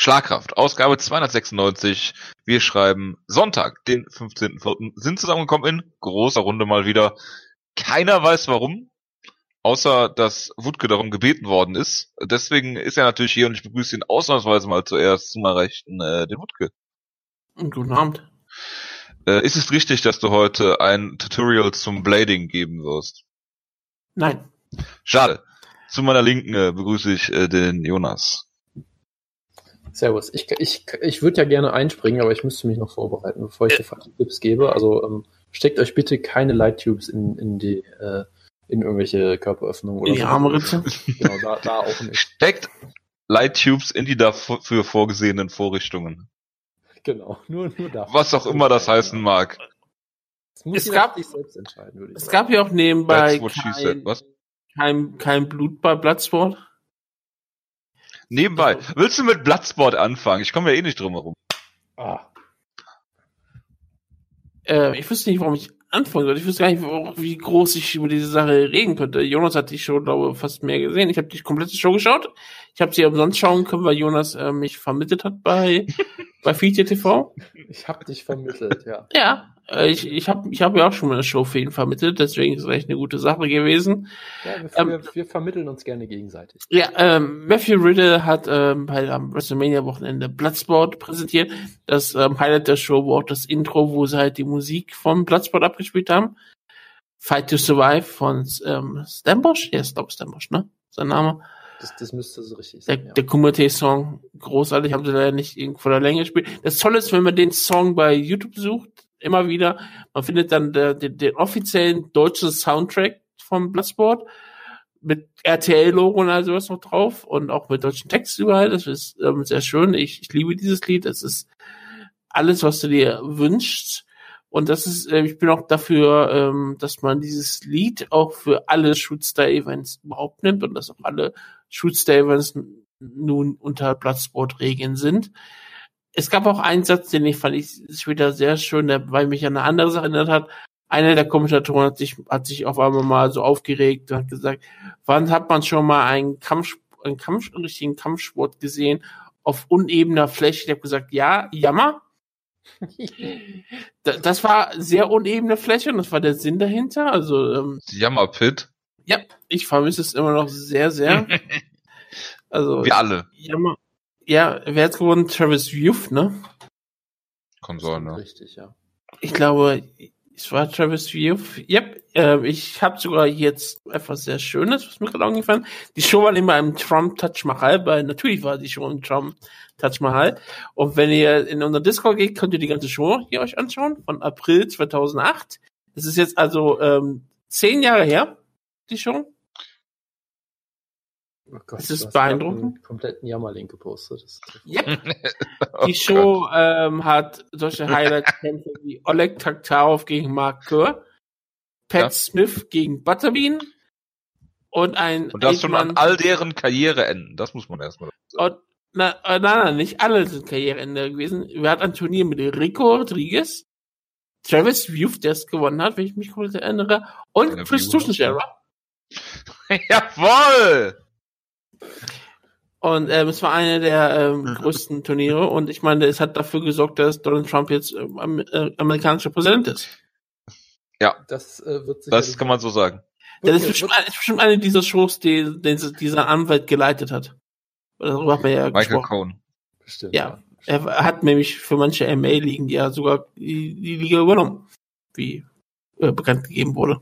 Schlagkraft, Ausgabe 296. Wir schreiben Sonntag, den 15.04. Sind zusammengekommen in großer Runde mal wieder. Keiner weiß warum, außer dass Wutke darum gebeten worden ist. Deswegen ist er natürlich hier und ich begrüße ihn ausnahmsweise mal zuerst zu meiner Rechten, äh, den Wutke. Guten Abend. Äh, ist es richtig, dass du heute ein Tutorial zum Blading geben wirst? Nein. Schade. Zu meiner Linken äh, begrüße ich äh, den Jonas. Servus. Ich, ich, ich würde ja gerne einspringen, aber ich müsste mich noch vorbereiten, bevor ich die falschen Tipps gebe. Also ähm, steckt euch bitte keine Light Tubes in, in die äh, in irgendwelche Körperöffnungen oder In die so. Armritze? Genau, da, da auch nicht. Steckt Light Tubes in die dafür vorgesehenen Vorrichtungen. Genau, nur, nur da. Was auch immer das heißen mag. Das muss Es gab- sich selbst entscheiden, würde ich Es sagen. gab ja auch nebenbei kein, kein, kein Blut bei Bloodsport. Nebenbei. Willst du mit Bloodsport anfangen? Ich komme ja eh nicht drum herum. Ah, Äh, ich wüsste nicht, warum ich anfangen soll. Ich wüsste gar nicht, wie groß ich über diese Sache reden könnte. Jonas hat die Show, glaube ich, fast mehr gesehen. Ich habe die komplette Show geschaut. Ich habe sie umsonst schauen können, weil Jonas äh, mich vermittelt hat bei, bei Feature TV. ich hab dich vermittelt, ja. Ja, äh, ich, ich habe ich hab ja auch schon mal eine Show für ihn vermittelt, deswegen ist es echt eine gute Sache gewesen. ja wir, Ähm, wir, wir vermitteln uns gerne gegenseitig. Ja, ähm, Matthew Riddle hat ähm, bei am WrestleMania-Wochenende Bloodsport präsentiert. Das ähm, Highlight der Show war auch das Intro, wo sie halt die Musik vom Bloodsport abgespielt haben. Fight to Survive von ähm, Stambosh? Ja, ich glaube Stambosh, ne? Sein Name. Das, das müsste so richtig Der, sein, ja. der Kumite-Song, großartig, haben sie leider nicht irgendwo von der Länge gespielt. Das Tolle ist, wenn man den Song bei YouTube sucht, immer wieder, man findet dann der, den, den offiziellen deutschen Soundtrack vom Bloodsport mit RTL-Logo und all sowas noch drauf und auch mit deutschen Text überall. Das ist ähm, sehr schön. Ich, ich liebe dieses Lied. Es ist alles, was du dir wünschst. Und das ist, äh, ich bin auch dafür, ähm, dass man dieses Lied auch für alle Shootster-Events überhaupt nimmt und dass auch alle Shootster-Events n- nun unter Bloodsport-Regeln sind. Es gab auch einen Satz, den ich fand ich später sehr schön, der weil mich an eine andere Sache erinnert hat. Einer der Kommentatoren hat sich, hat sich auf einmal mal so aufgeregt und hat gesagt, wann hat man schon mal einen Kampf, einen Kampf, einen richtigen Kampfsport gesehen auf unebener Fläche? Ich habe gesagt, ja, jammer. Da- Das war sehr unebene Fläche und das war der Sinn dahinter. Also ähm, Jammerpit. Ja, ich vermisse es immer noch sehr, sehr. Also Wir alle. jammer. Ja, wer hat gewonnen? Travis Youth, ne? Kann sein, ne? Richtig, ja. Ich glaube, es war Travis Youth. Yep, äh, ich habe sogar jetzt etwas sehr Schönes, was mir gerade aufgefallen. Die Show war immer im Trump Touch Mahal, weil natürlich war die Show im Trump Touch Mahal. Und wenn ihr in unser Discord geht, könnt ihr die ganze Show hier euch anschauen, von April 2008. Das ist jetzt also ähm, zehn Jahre her, die Show. Oh Gott, Das ist beeindruckend. kompletten Jammerlink gepostet. Yep. Oh Die Show ähm, hat solche Highlight-Kämpfe wie Oleg Taktarov gegen Mark Kerr, Pat Ja. Smith gegen Butterbean und ein Und das schon an all deren Karriereenden. Das muss man erstmal. und, na, äh, nein, nein, nicht alle sind Karriereende gewesen. Wir hatten ein Turnier mit Rico Rodriguez, Travis Youth, der es gewonnen hat, wenn ich mich kurz erinnere, und Chris Tuschenscherer. Jawoll! Und ähm, es war eine der ähm, Mhm. größten Turniere und ich meine, es hat dafür gesorgt, dass Donald Trump jetzt ähm, äh, amerikanischer Präsident ist. Das äh, wird Das kann man so sagen. Das ist bestimmt, ist bestimmt eine dieser Shows, die, die dieser Anwalt geleitet hat. Darüber hat man ja Michael gesprochen. Cohn. Bestimmt. Ja. Er hat nämlich für manche MA-Ligen ja sogar die, die Liga übernommen, wie äh, bekannt gegeben wurde.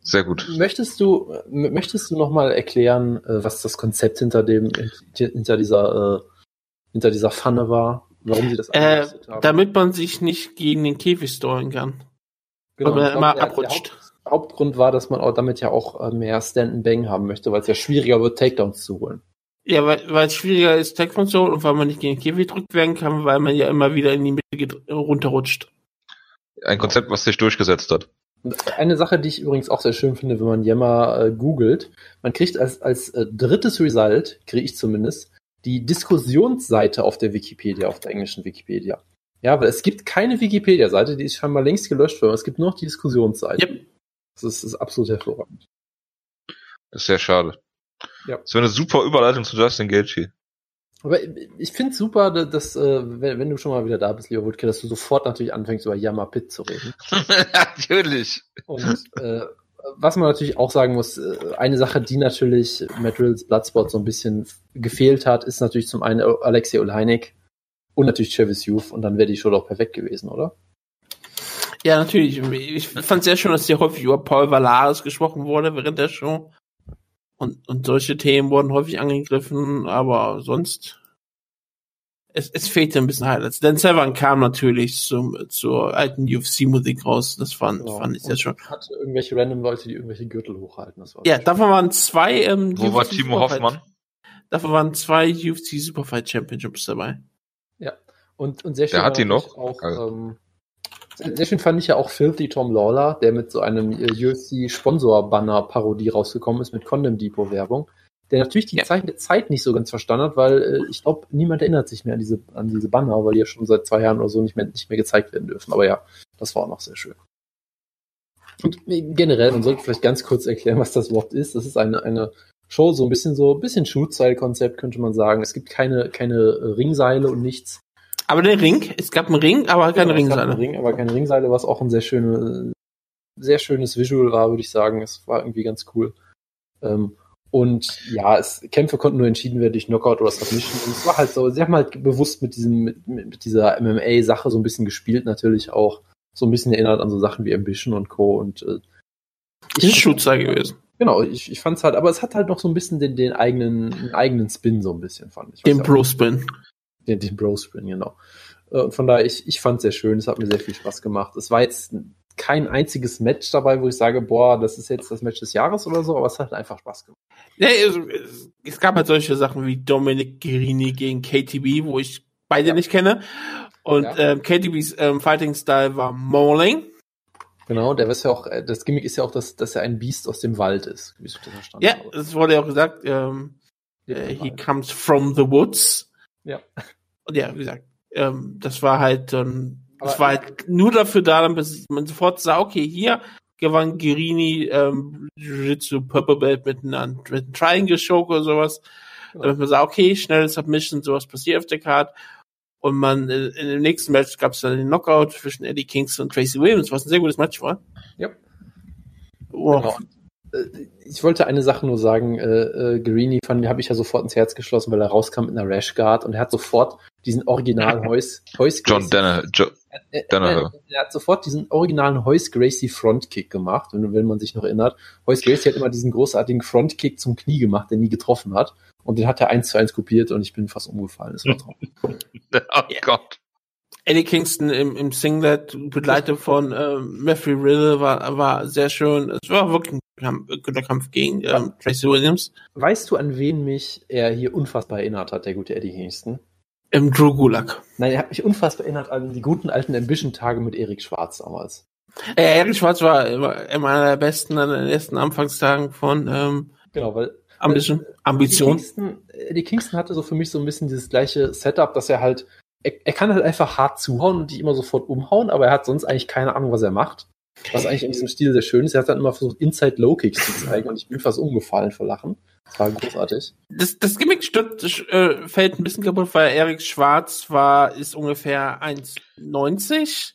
Sehr gut. Möchtest du, möchtest du noch mal erklären, äh, was das Konzept hinter dem, hinter dieser, äh, hinter dieser Pfanne war? Warum sie das Äh, haben? damit man sich nicht gegen den Käfig steuern kann. Genau, weil man immer der- abrutscht. Der Haupt, Hauptgrund war, dass man auch damit ja auch äh, mehr Stand and Bang haben möchte, weil es ja schwieriger wird, Takedowns zu holen. Ja, weil, weil es schwieriger ist, Tech-Funktion und weil man nicht gegen den Käfig gedrückt werden kann, weil man ja immer wieder in die Mitte runterrutscht. Ein Konzept, was sich durchgesetzt hat. Eine Sache, die ich übrigens auch sehr schön finde, wenn man Yammer äh, googelt, man kriegt als, als äh, drittes Result, kriege ich zumindest, die Diskussionsseite auf der Wikipedia, auf der englischen Wikipedia. Ja, weil es gibt keine Wikipedia-Seite, die ist scheinbar längst gelöscht worden. Es gibt nur noch die Diskussionsseite. Yep. Das ist, das ist absolut hervorragend. Das ist sehr schade. Ja. Das wäre eine super Überleitung zu Justin Gaethje. Aber ich finde super, dass, äh, wenn, wenn du schon mal wieder da bist, Leo Wutke, dass du sofort natürlich anfängst, über Yama Pit zu reden. Natürlich. Und äh, was man natürlich auch sagen muss, äh, eine Sache, die natürlich Matt Rills Bloodsport so ein bisschen gefehlt hat, ist natürlich zum einen Alexei Olejnik und natürlich Travis Youth und dann wäre die Show doch perfekt gewesen, oder? Ja, natürlich. Ich fand sehr schön, dass hier häufig über Paul Valaris gesprochen wurde während der Show. Und, und solche Themen wurden häufig angegriffen, aber sonst es, es fehlte ein bisschen Highlights. Dan Severn kam natürlich zum, zur alten UFC-Musik raus. Das fand, genau. fand ich sehr schön. Hatte irgendwelche random Leute, die irgendwelche Gürtel hochhalten. Das war ja, davon waren zwei. Ähm, Wo UFC war Timo Hoffmann? Davon waren zwei UFC Superfight Championships dabei. Ja, und, und sehr schön. Der hat die noch. Auch, also. ähm, sehr schön fand ich ja auch Filthy Tom Lawler, der mit so einem äh, UFC-Sponsor-Banner-Parodie rausgekommen ist mit Condom Depot-Werbung, der natürlich die ja. Zeit, Zeit, nicht so ganz verstanden hat, weil äh, ich glaube, niemand erinnert sich mehr an diese, an diese Banner, weil die ja schon seit zwei Jahren oder so nicht mehr, nicht mehr gezeigt werden dürfen. Aber ja, das war auch noch sehr schön. Und generell, man sollte vielleicht ganz kurz erklären, was das überhaupt ist. Das ist eine, eine Show, so ein bisschen so, ein bisschen Shoot-Style-Konzept, könnte man sagen. Es gibt keine, keine Ringseile und nichts. Aber der Ring, es gab einen Ring, aber keine ja, Ringseile. Ring, aber keine Ringseile, was auch ein sehr schöne, sehr schönes Visual war, würde ich sagen. Es war irgendwie ganz cool. Ähm, und ja, es, Kämpfe konnten nur entschieden werden durch Knockout oder Submission. Und es war halt so, sie haben halt bewusst mit diesem, mit, mit dieser MMA-Sache so ein bisschen gespielt, natürlich auch so ein bisschen erinnert an so Sachen wie Ambition und Co. Und äh, ich ist Schutzer gewesen. Genau, ich, ich fand's halt, aber es hat halt noch so ein bisschen den, den eigenen, den eigenen Spin so ein bisschen, fand ich. Den Bro-Spin. Den, den Bro-Spin, genau. Und von daher, ich, ich fand sehr schön, es hat mir sehr viel Spaß gemacht. Es war jetzt kein einziges Match dabei, wo ich sage, boah, das ist jetzt das Match des Jahres oder so, aber es hat einfach Spaß gemacht. Ja, es, es gab halt solche Sachen wie Dominic Guerini gegen KTB, wo ich beide ja. nicht kenne. Und ja. ähm, KTBs ähm, Fighting Style war Mauling. Genau, der ist ja auch, äh, das Gimmick ist ja auch, dass, dass er ein Biest aus dem Wald ist, wie ich das verstanden ja, habe. das wurde ja auch gesagt, ähm, äh, he comes from the woods. Ja. Und ja, wie gesagt, ähm, das war halt ähm, das war halt nur dafür da, damit man sofort sah, okay, hier gewann Girini ähm, Jiu-Jitsu Purple Belt mit einem, mit einem Triangle Choke oder sowas. Damit man sah, okay, schnelle Submission, sowas passiert auf der Card. Und man, äh, in dem nächsten Match gab es dann den Knockout zwischen Eddie Kingston und Tracy Williams, was ein sehr gutes Match war. Ja. Oh. Genau. Äh, ich wollte eine Sache nur sagen, äh, äh, Guerini fand, habe ich ja sofort ins Herz geschlossen, weil er rauskam mit einer Rash Guard und er hat sofort diesen originalen Heus, Heus John Denner, jo er, er, er, hat sofort diesen originalen Heus Gracie Frontkick gemacht, wenn, wenn man sich noch erinnert. Heus Gracie hat immer diesen großartigen Frontkick zum Knie gemacht, der nie getroffen hat. Und den hat er eins zu eins kopiert und ich bin fast umgefallen. Das war toll. oh Gott. Eddie Kingston im, im Singlet, begleitet von äh, Matthew Riddle, war, war sehr schön. Es war wirklich ein Kampf, guter Kampf gegen ähm, Tracy Williams. Weißt du, an wen mich er hier unfassbar erinnert hat, der gute Eddie Kingston? Im Drew Gulak. Nein, er hat mich unfassbar erinnert an die guten alten Ambition-Tage mit Erik Schwarz damals. Äh, Erik Schwarz war immer, einer der besten an den ersten Anfangstagen von ähm, genau, weil Ambition, Ambition. Die Kingston, die Kingston hatte so für mich so ein bisschen dieses gleiche Setup, dass er halt er, er kann halt einfach hart zuhauen und die immer sofort umhauen, aber er hat sonst eigentlich keine Ahnung, was er macht. Was eigentlich in diesem Stil sehr schön ist. Er hat dann immer versucht, Inside Low Kicks zu zeigen und ich bin fast umgefallen vor Lachen. Das war großartig. Das, das Gimmick stört, äh, fällt ein bisschen kaputt, weil Erik Schwarz war, ist ungefähr 1,90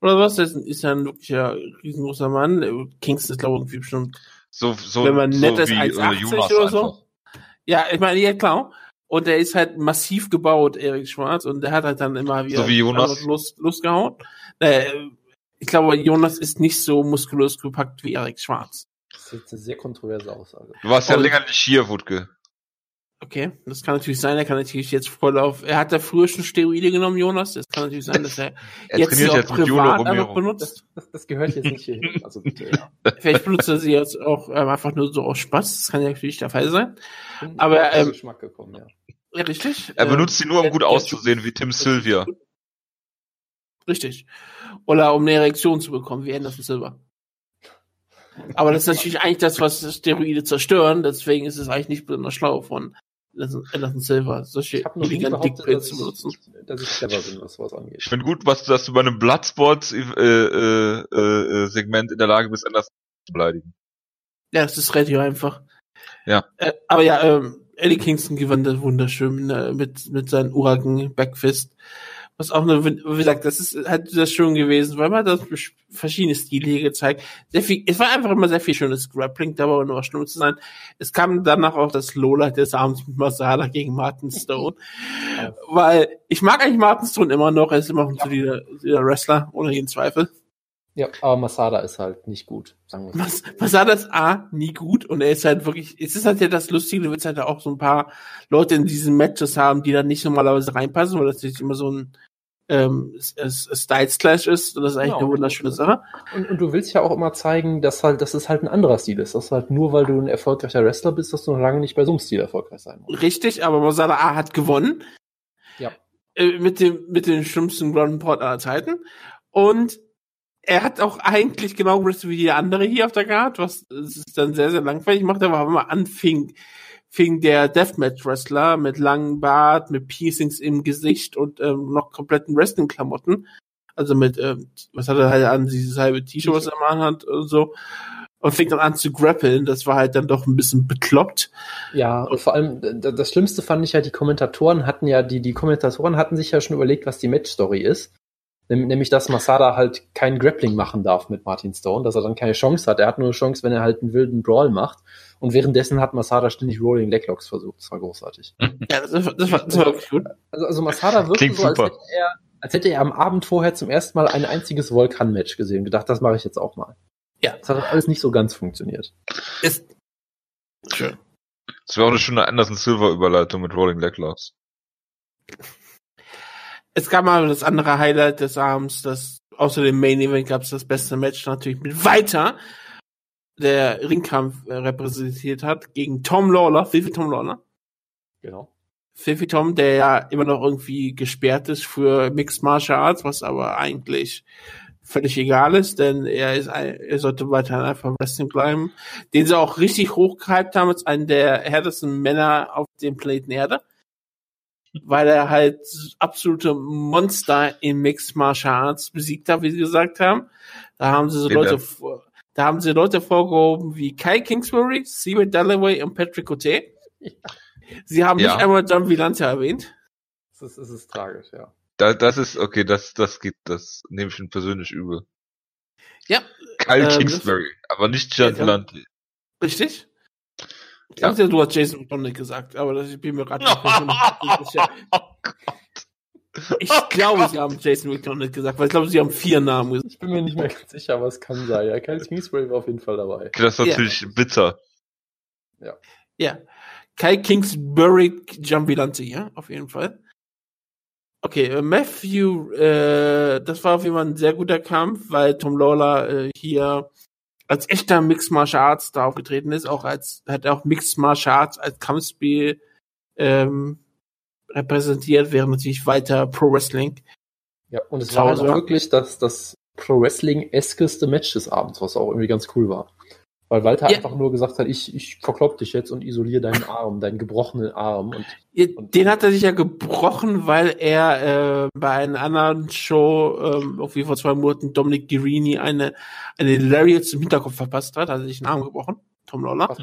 oder was. Das ist ja ein wirklicher riesengroßer Mann. Kingston ist, glaube ich, irgendwie bestimmt, so, so, wenn man nett so ist, 1,80 oder so. Einfach. Ja, ich meine, ja, klar. Und er ist halt massiv gebaut, Erik Schwarz, und der hat halt dann immer wieder so wie Jonas. Lust, Lust gehauen. Äh, ich glaube, Jonas ist nicht so muskulös gepackt wie Erik Schwarz. Das ist jetzt eine sehr kontroverse Aussage. Du warst ja und, länger nicht hier, Wutke. Okay, das kann natürlich sein. Er kann natürlich jetzt voll auf. Er hat ja früher schon Steroide genommen, Jonas. Das kann natürlich sein, dass er, er jetzt sie auch jetzt privat einfach benutzt. Das, das, gehört jetzt nicht hierhin. Also bitte, ja. Vielleicht benutzt er sie jetzt auch ähm, einfach nur so aus Spaß. Das kann ja natürlich der Fall sein. Aber ähm, Geschmack gekommen, ja. Ja, richtig. Er benutzt sie nur, um gut auszusehen, wie Tim Sylvia. Richtig. Oder um eine Erektion zu bekommen, wie Anderson Silver. Aber das ist natürlich eigentlich das, was Steroide zerstören, deswegen ist es eigentlich nicht besonders schlau von Anderson Silver, solche ich illegalen Dickpills zu benutzen. Dass ich clever bin, was sowas angeht. Ich finde gut, was, dass du bei einem Bloodsport-Segment äh, äh, äh, in der Lage bist, Anderson zu beleidigen. Ja, das ist relativ einfach. Ja. Äh, aber ja, ähm, Eddie Kingston gewann das wunderschön ne, mit, mit seinen Uragen Backfist. Was auch eine, wie gesagt, das ist halt sehr schön gewesen, weil man das verschiedene Stile hier gezeigt. Sehr viel, es war einfach immer sehr viel schönes Grappling, da war nur was schlimm zu sein. Es kam danach auch das Lola des Abends mit Masala gegen Martin Stone. weil ich mag eigentlich Martin Stone immer noch, er ist immer noch ein solider Wrestler, ohne jeden Zweifel. Ja, aber Masada ist halt nicht gut, sagen wir Mas Masada ist A, nie gut und er ist halt wirklich, es ist halt ja das Lustige, du willst halt auch so ein paar Leute in diesen Matches haben, die dann nicht normalerweise reinpassen, weil das nicht immer so ein ähm, Styles Clash ist und das ist eigentlich genau. eine wunderschöne Sache. Und, und, du willst ja auch immer zeigen, dass halt, dass es halt ein anderer Stil ist, dass halt nur weil du ein erfolgreicher Wrestler bist, dass du noch lange nicht bei so einem Stil erfolgreich sein musst. Richtig, aber Masada A hat gewonnen. Ja. Äh, mit dem, mit den schlimmsten Ground Port aller Zeiten. Und er hat auch eigentlich genau gewusst wie die andere hier auf der Guard, was es dann sehr, sehr langweilig macht, aber wenn man anfing, fing der Deathmatch-Wrestler mit langem Bart, mit Piercings im Gesicht und ähm, noch kompletten Wrestling-Klamotten. Also mit, ähm, was hat er halt an, dieses halbe T-Shirt, was er mal hat und so. Und fing dann an zu grappeln. Das war halt dann doch ein bisschen bekloppt. Ja, und vor allem, das Schlimmste fand ich ja, die Kommentatoren hatten ja, die, die Kommentatoren hatten sich ja schon überlegt, was die Match-Story ist. Nämlich, dass Masada halt kein Grappling machen darf mit Martin Stone, dass er dann keine Chance hat. Er hat nur eine Chance, wenn er halt einen wilden Brawl macht. Und währenddessen hat Masada ständig Rolling Leglocks versucht. Das war großartig. Ja, das, war, das, war, das war wirklich gut. Also, also Masada wirkte so, als hätte, er, als hätte er am Abend vorher zum ersten Mal ein einziges Vulkan-Match gesehen und gedacht, das mache ich jetzt auch mal. Ja. Das hat alles nicht so ganz funktioniert. Ist schön. Das wäre auch eine schöne Anderson Silver Überleitung mit Rolling Leglocks es gab mal das andere Highlight des Abends, das außer dem Main Event gab es das beste Match natürlich mit weiter, der Ringkampf äh, repräsentiert hat gegen Tom Lawler, Fifi Tom Lawler. Genau. Fifi Tom, der ja immer noch irgendwie gesperrt ist für Mixed Martial Arts, was aber eigentlich völlig egal ist, denn er ist ein, er sollte weiter einfach Wrestling bleiben, den sie auch richtig hochgehypt haben als einen der härtesten Männer auf dem Planeten Erde weil er halt absolute Monster im Mixed Martial Arts besiegt hat, wie sie gesagt haben. Da haben sie so Bitte. Leute, da haben sie Leute vorgehoben wie Kai Kingsbury, Steven Dalloway und Patrick Cote. Ja. Sie haben ja. nicht einmal John Villante erwähnt. Das ist, das ist tragisch, ja. Da, das ist, okay, das, das geht, das nehme ich ihn persönlich übel. Ja. Kyle ähm, Kingsbury, aber nicht John Villante. Richtig? Ich ja. dachte, du hast Jason McDonald gesagt, aber das, ich bin mir gerade nicht sicher. Oh Gott. Ich glaube, sie haben Jason McDonald gesagt, weil ich glaube, sie haben vier Namen gesagt. Ich bin mir nicht mehr ganz sicher, aber es kann sein. Ja, Kyle Kingsbury war auf jeden Fall dabei. Das ist natürlich ja. bitter. Ja. Ja. Kyle Kingsbury Jambilante, ja, auf jeden Fall. Okay, äh, Matthew, äh, das war auf jeden Fall ein sehr guter Kampf, weil Tom Lawler äh, hier als echter Mixed Martial Arts da aufgetreten ist, auch als hat auch Mixed Martial Arts als Kampfspiel ähm, repräsentiert, während natürlich weiter Pro Wrestling. Ja, und es war halt auch wirklich das, das Pro Wrestling-eskeste Match des Abends, was auch irgendwie ganz cool war. Weil Walter ja. einfach nur gesagt hat, ich, ich verklopp dich jetzt und isoliere deinen Arm, deinen gebrochenen Arm. Und, ja, und den hat er sich ja gebrochen, weil er äh, bei einer anderen Show, ähm, irgendwie vor zwei Monaten, Dominic Guirini eine, eine Lariat zum Hinterkopf verpasst hat, hat er sich den Arm gebrochen. Tom Lawler.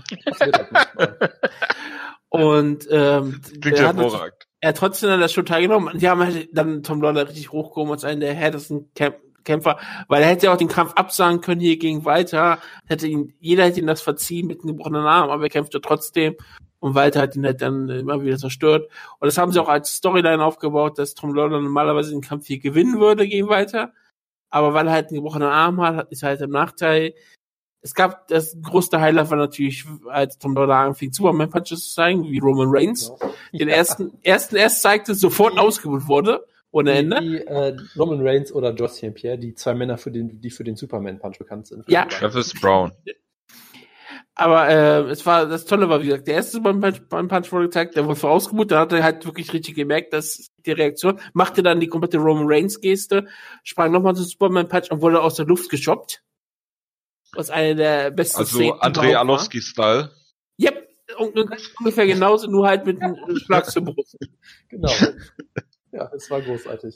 und ähm, Klingt er, hat, er hat trotzdem an der Show teilgenommen. Die haben halt dann Tom Lawler richtig hochgehoben als einen der härtesten Camp Kämpfer, weil er hätte ja auch den Kampf absagen können hier gegen Walter, hätte ihn, jeder hätte ihn das verziehen mit einem gebrochenen Arm, aber er kämpfte trotzdem und Walter hat ihn halt dann immer wieder zerstört. Und das haben sie auch als Storyline aufgebaut, dass Tom Lawler normalerweise den Kampf hier gewinnen würde gegen Walter, aber weil er halt einen gebrochenen Arm hat, ist halt im Nachteil. Es gab das größte Highlight war natürlich, als Tom Lawler anfing, Superman Punches zu zeigen, wie Roman Reigns. Den ersten, ersten erst zeigte, sofort ausgebucht wurde. Ohne Ende. Wie, äh, Roman Reigns oder Josh St. Pierre, die zwei Männer, für den, die für den Superman-Punch bekannt sind. Ja. Travis Brown. Aber äh, es war das Tolle war, wie gesagt, der erste Superman-Punch wurde gezeigt, der wurde vorausgebucht, da hat er halt wirklich richtig gemerkt, dass die Reaktion, machte dann die komplette Roman Reigns-Geste, sprang nochmal zum Superman-Punch und wurde aus der Luft geschoppt. Was eine der besten Also Andrei Alowski-Style. Yep, ungefähr genauso, nur halt mit einem Schlag zur Brust. Genau. Ja, es war großartig.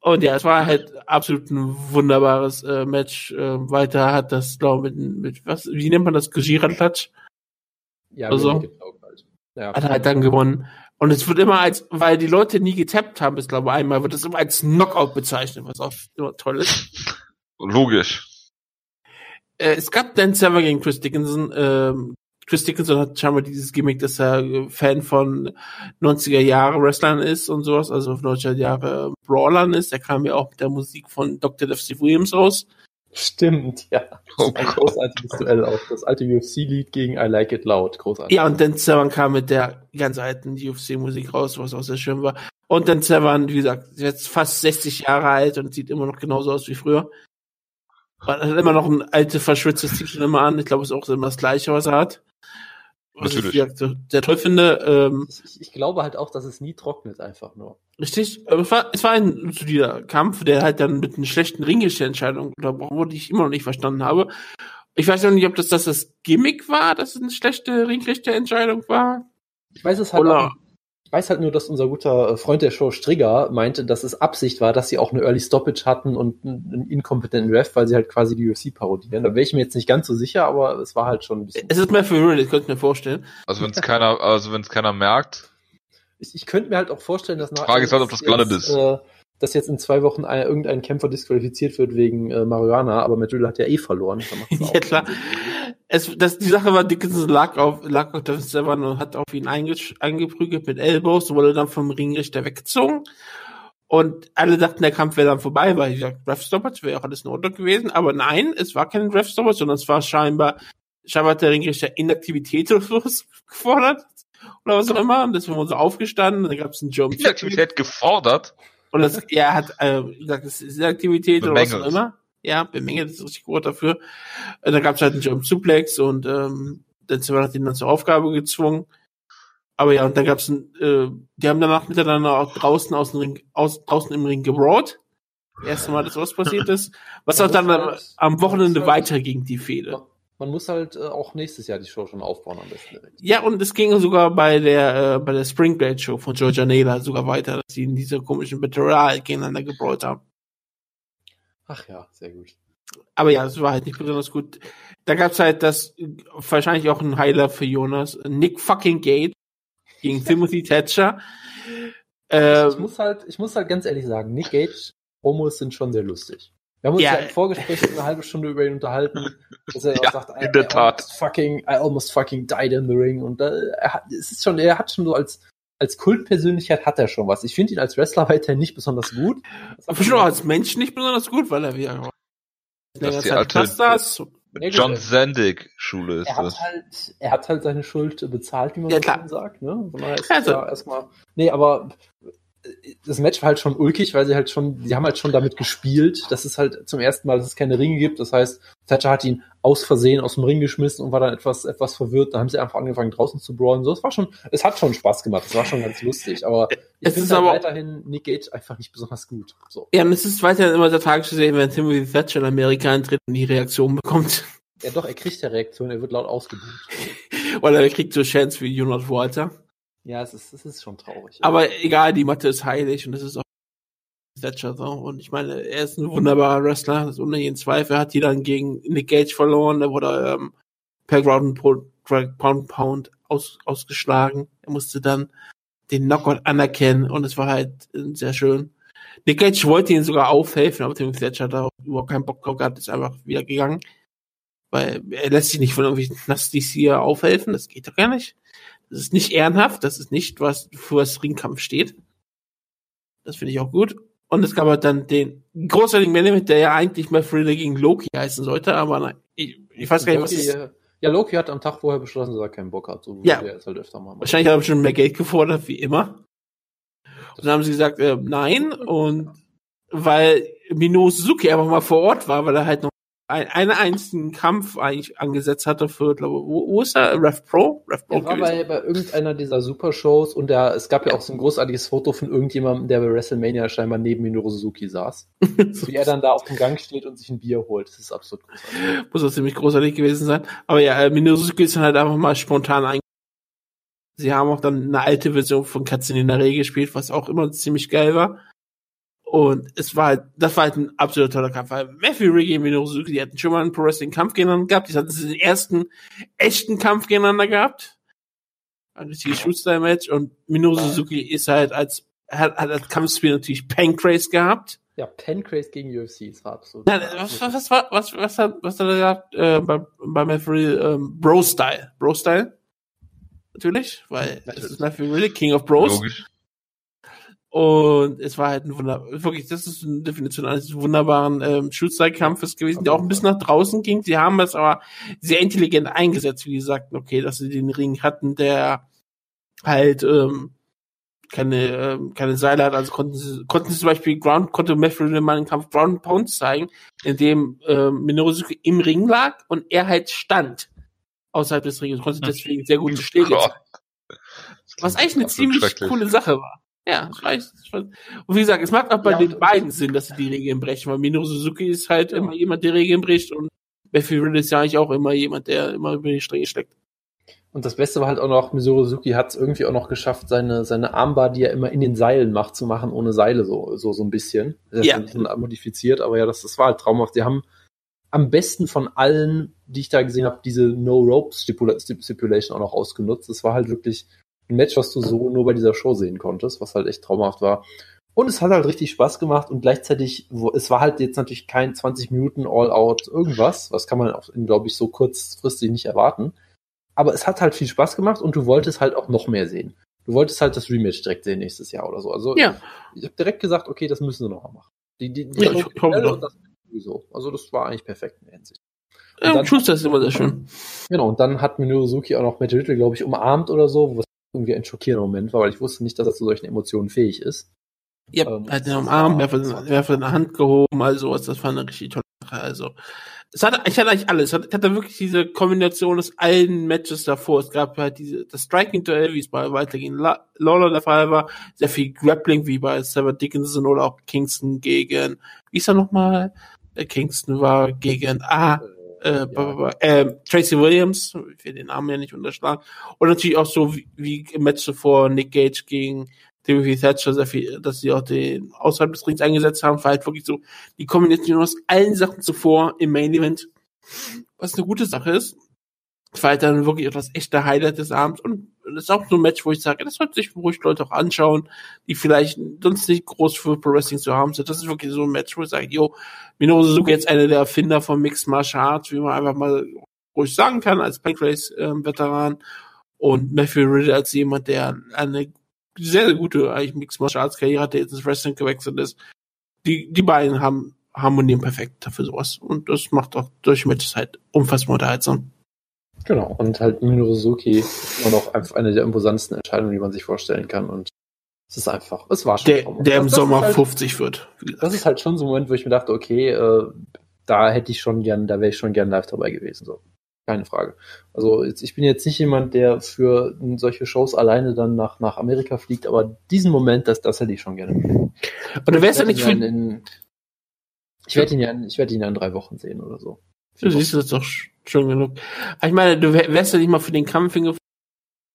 Und ja, es war halt absolut ein wunderbares äh, Match. Äh, weiter hat das, glaube ich, mit, mit, was, wie nennt man das? Gojira-Touch? Ja, also, halt. Ja. hat er halt dann gewonnen. Und es wird immer als, weil die Leute nie getappt haben, bis glaube einmal, wird es immer als Knockout bezeichnet, was auch immer toll ist. Logisch. Äh, es gab Dan Severn gegen Chris Dickinson. Ähm, Chris Dickinson hat scheinbar dieses Gimmick, dass er äh, Fan von 90er Jahre Wrestlern ist und sowas, also 90er Jahre Brawlern ist. Der kam ja auch mit der Musik von Dr. Def Steve Williams raus. Stimmt, ja. Oh Ein Gott. großartiges Duell auch. Das alte UFC-Lied gegen I Like It Loud. Großartig. Ja, und Dan Severn kam mit der ganz alten UFC-Musik raus, was auch sehr schön war. Und Dan Severn, wie gesagt, ist jetzt fast 60 Jahre alt und sieht immer noch genauso aus wie früher. Hat immer noch ein altes, verschwitztes T-Shirt immer an. Ich glaube, es ist auch immer das gleiche, was er hat. Was ich Natürlich. so sehr toll finde. Ähm, Ich, ich glaube halt auch, dass es nie trocknet, einfach nur. Richtig. Aber es war, es war ein solider Kampf, der halt dann mit einer schlechten Ringgestellentscheidung unterbrochen wurde, die ich immer noch nicht verstanden habe. Ich weiß auch nicht, ob das das, das Gimmick war, dass es eine schlechte Ringrichterentscheidung war. Ich weiß es halt Oder- auch, ich weiß halt nur, dass unser guter äh, Freund der Show Strigger meinte, dass es Absicht war, dass sie auch eine Early Stoppage hatten und einen, inkompetenten Ref, weil sie halt quasi die UFC parodieren. Da wäre ich mir jetzt nicht ganz so sicher, aber es war halt schon ein bisschen. Es ist mehr für Real, das könnte ich mir vorstellen. Also wenn es keiner, also wenn es keiner merkt, Ich, ich könnte mir halt auch vorstellen, dass nach Frage ist halt, ob das gelandet ist. Äh, dass jetzt in zwei Wochen ein, irgendein Kämpfer disqualifiziert wird wegen äh, Marihuana, aber Matt Riddle hat ja eh verloren. Ja, klar. Es, das, die Sache war, Dickinson lag auf, lag auf Devin Severn und hat auf ihn eingeprügelt mit Elbows, wurde dann vom Ringrichter weggezogen. Und alle dachten, der Kampf wäre dann vorbei, weil ich gesagt, Ref Stoppage wäre auch alles in Ordnung gewesen. Aber nein, es war kein Ref Stoppage, sondern es war scheinbar, scheinbar hat der Ringrichter Inaktivität oder sowas gefordert. Oder was auch immer. Und deswegen wurden sie aufgestanden. Dann gab es einen Jump. die Aktivität gefordert. Und das, er hat äh, gesagt, das ist Aktivität oder was auch immer. Ja, bemängelt ist das richtig Wort dafür. Und dann gab es halt einen Jump Suplex und ähm, dann Silver hat ihn dann zur Aufgabe gezwungen. Aber ja, und dann gab's ein, äh, die haben danach miteinander auch draußen aus dem Ring, aus, draußen im Ring gebrawlt. Das erste Mal, dass sowas passiert ist. Was auch dann am, am Wochenende weiterging, die Fehde. Man muss halt äh, auch nächstes Jahr die Show schon aufbauen am besten direkt. Ja, und es ging sogar bei der, äh, bei der Spring Break Show von Georgia Naylor sogar weiter, dass sie in dieser komischen Battle gegeneinander gebrawlt haben. Ach ja, sehr gut. Aber ja, es war halt nicht besonders gut. Da gab's halt das, wahrscheinlich auch ein Highlight für Jonas, Nick fucking Gate gegen Timothy Thatcher. Äh, ich muss halt, ich muss halt ganz ehrlich sagen, Nick Gage Promos sind schon sehr lustig. Wir haben uns Ja. ja, im Vorgespräch eine halbe Stunde über ihn unterhalten, dass er Ja, auch sagt, in der Tat. almost fucking, I almost fucking died in the ring. Und äh, er hat, es ist schon, er hat schon so als als Kultpersönlichkeit hat er schon was. Ich finde ihn als Wrestler weiterhin nicht besonders gut. aber schon auch als Mensch nicht besonders gut, weil er wieder Das ist die alte- Gast saß. Ja, gut, John Sandig Schule ist er hat das. halt, er hat halt seine Schuld bezahlt, wie man Ja, so sagt, ne? Von daher ist Also- ja erstmal, nee, aber das Match war halt schon ulkig, weil sie halt schon, sie haben halt schon damit gespielt, dass es halt zum ersten Mal, dass es keine Ringe gibt. Das heißt, Thatcher hat ihn aus Versehen aus dem Ring geschmissen und war dann etwas, etwas verwirrt. Da haben sie einfach angefangen draußen zu brawlen. So, es war schon, es hat schon Spaß gemacht. Es war schon ganz lustig, aber ich Es finde ist halt aber- weiterhin Nick Gage einfach nicht besonders gut. So. Ja, und es ist weiterhin immer sehr tragisch zu sehen, wenn Timothy Thatcher in Amerika eintritt und die Reaktion bekommt. Ja, doch, er kriegt ja Reaktion, er wird laut ausgebucht. Weil er kriegt so Chance wie Jonas Walter. Ja, es ist, es ist schon traurig. Aber egal, die Mathe ist heilig und das ist auch Thatcher so. Und ich meine, er ist ein wunderbarer Wrestler, das ist ohne jeden Zweifel. Hat die dann gegen Nick Gage verloren, der wurde ähm, per Ground Pound Pound aus, ausgeschlagen. Er musste dann den Knockout anerkennen und es war halt äh, sehr schön. Nick Gage wollte ihn sogar aufhelfen, aber Timothy Thatcher hat da überhaupt keinen Bock drauf gehabt, ist einfach wieder gegangen. Weil er lässt sich nicht von irgendwelchen Nasties hier aufhelfen, das geht doch gar nicht. Das ist nicht ehrenhaft, das ist nicht, was für das Ringkampf steht. Das finde ich auch gut. Und es gab halt dann den großartigen Main der ja eigentlich mal Thriller gegen Loki heißen sollte, aber nein, ich, ich weiß gar nicht, was Loki, ist. äh, Ja, Loki hat am Tag vorher beschlossen, dass er keinen Bock hat. So Ja. er jetzt halt öfter mal. Wahrscheinlich haben sie schon mehr Geld gefordert, wie immer. Und dann haben sie gesagt, äh, nein. Und weil Minoru Suzuki einfach mal vor Ort war, weil er halt noch ein, einen einzigen Kampf eigentlich angesetzt hatte für, glaube wo, wo ist er? Rev Pro? Rev Pro Er war bei, bei irgendeiner dieser Supershows und der, es gab ja auch so ein großartiges Foto von irgendjemandem, der bei WrestleMania scheinbar neben Minoru Suzuki saß. Wie er dann da auf dem Gang steht und sich ein Bier holt. Das ist absolut großartig. Muss das ziemlich großartig gewesen sein. Aber ja, äh, Minoru Suzuki ist dann halt einfach mal spontan ein. Sie haben auch dann eine alte Version von Katzen in der Reh gespielt, was auch immer ziemlich geil war. Und es war halt, das war halt ein absolut toller Kampf, weil Matthew Riggy und Minoru Suzuki, die hatten schon mal einen Pro Wrestling Kampf gegeneinander gehabt, die hatten den ersten echten Kampf gegeneinander gehabt. ein richtiges Shoot-Style-Match und Minoru Suzuki ist halt als, hat, hat als Kampfspiel natürlich Pancrase gehabt. Ja, Pancrase gegen UFC, das war absolut. Nein, was, was, was, was, was, was hat, was hat er gesagt, äh, bei, bei Matthew ähm, Bro-Style. Bro-Style? Natürlich, weil es ist Matthew Ridley, King of Bros. Logisch. Und es war halt ein Wunder, wirklich, das ist eine Definition eines wunderbaren ähm, Shoot-Style-Kampfes gewesen, der auch ein bisschen nach draußen ging. Sie haben es aber sehr intelligent eingesetzt, wie gesagt, okay, dass sie den Ring hatten, der halt ähm, keine, ähm, keine Seile hat, also konnten sie, konnten sie zum Beispiel Ground, konnte Matthew mal einen Kampf Ground Pound zeigen, in dem ähm, Minoru Suzuki im Ring lag und er halt stand außerhalb des Ringes, konnte deswegen sehr gute Schläge zeigen. Was eigentlich eine ziemlich coole Sache war. Ja, war, und wie gesagt, es macht auch bei Ja, den beiden Sinn, dass sie die Regeln brechen, weil Minoru Suzuki ist halt immer jemand, der Regeln bricht und Matthew Ridley ist ja eigentlich auch immer jemand, der immer über die Stränge schlägt. Und das Beste war halt auch noch, Mizuru Suzuki hat es irgendwie auch noch geschafft, seine, seine Armbar, die er immer in den Seilen macht, zu machen, ohne Seile, so, so, so ein bisschen. Das ist Ja. ein bisschen modifiziert, aber ja, das, das war halt traumhaft. Die haben am besten von allen, die ich da gesehen habe, diese No-Rope-Stipulation auch noch ausgenutzt. Das war halt wirklich ein Match, was du so nur bei dieser Show sehen konntest, was halt echt traumhaft war. Und es hat halt richtig Spaß gemacht und gleichzeitig, wo, es war halt jetzt natürlich kein 20 Minuten All-Out irgendwas, was kann man, glaube ich, so kurzfristig nicht erwarten. Aber es hat halt viel Spaß gemacht und du wolltest halt auch noch mehr sehen. Du wolltest halt das Rematch direkt sehen nächstes Jahr oder so. Also Ja. ich habe direkt gesagt, okay, das müssen sie noch mal machen. Die, die, die Ja, ich- ich hoffe doch. und das sowieso. Also das war eigentlich perfekt in der Hinsicht. Ja, dann- Schuster ist immer sehr schön. Genau, und dann hat Minoru Suzuki auch noch Matt Riddle, glaube ich, umarmt oder so, was irgendwie ein schockierender Moment war, weil ich wusste nicht, dass er zu solchen Emotionen fähig ist. Ja, Ähm, er hat ihn am Arm, er hat ihn- er hat in der Hand gehoben, also was, das war eine richtig tolle Sache. Also, es hatte, ich hatte eigentlich alles. Es hatte wirklich diese Kombination aus allen Matches davor. Es gab halt diese, das Striking-Duell, wie es bei Walter gegen La- Lawler der Fall war. Sehr viel Grappling, wie bei Sarah Dickinson oder auch Kingston gegen, wie ist er nochmal? Äh, Kingston war gegen, ah, äh, ba- äh, Tracy Williams, ich will den Namen ja nicht unterschlagen. Und natürlich auch so wie, wie im Match zuvor Nick Gage gegen Timothy Thatcher, sehr viel, dass sie auch den außerhalb des Rings eingesetzt haben, war halt wirklich so die Kombination aus allen Sachen zuvor im Main Event, was eine gute Sache ist. War halt dann wirklich das echte Highlight des Abends und das ist auch so ein Match, wo ich sage, das sollte sich ruhig Leute auch anschauen, die vielleicht sonst nicht groß für Pro Wrestling zu haben sind. Das ist wirklich so ein Match, wo ich sage, yo, Minoru Suzuki jetzt einer der Erfinder von Mixed Martial Arts, wie man einfach mal ruhig sagen kann, als Pancrase-Veteran und Matthew Riddle als jemand, der eine sehr, sehr gute eigentlich Mixed Martial Arts Karriere hat, der jetzt ins Wrestling gewechselt ist. Die, die beiden haben harmonieren perfekt für sowas. Und das macht auch durch Matches halt unfassbar unterhaltsam. Genau, und halt Minoru Suzuki immer noch einfach eine der imposantesten Entscheidungen, die man sich vorstellen kann. Und es ist einfach, es war schon Der, der im Das- das Sommer halt, 50 wird. Das ist halt schon so ein Moment, wo ich mir dachte, okay, äh, da hätte ich schon gern, da wäre ich schon gern live dabei gewesen. So. Keine Frage. Also jetzt, ich bin jetzt nicht jemand, der für solche Shows alleine dann nach, nach Amerika fliegt, aber diesen Moment, das, das hätte ich schon gerne. Oder wär's ja Ich nicht für, ja in, ich werde ihn ja, ich werde ihn ja in drei Wochen sehen oder so. Du siehst das doch sch- schon genug. Aber ich meine, du wär- wärst ja nicht mal für den Kampf hingefahren.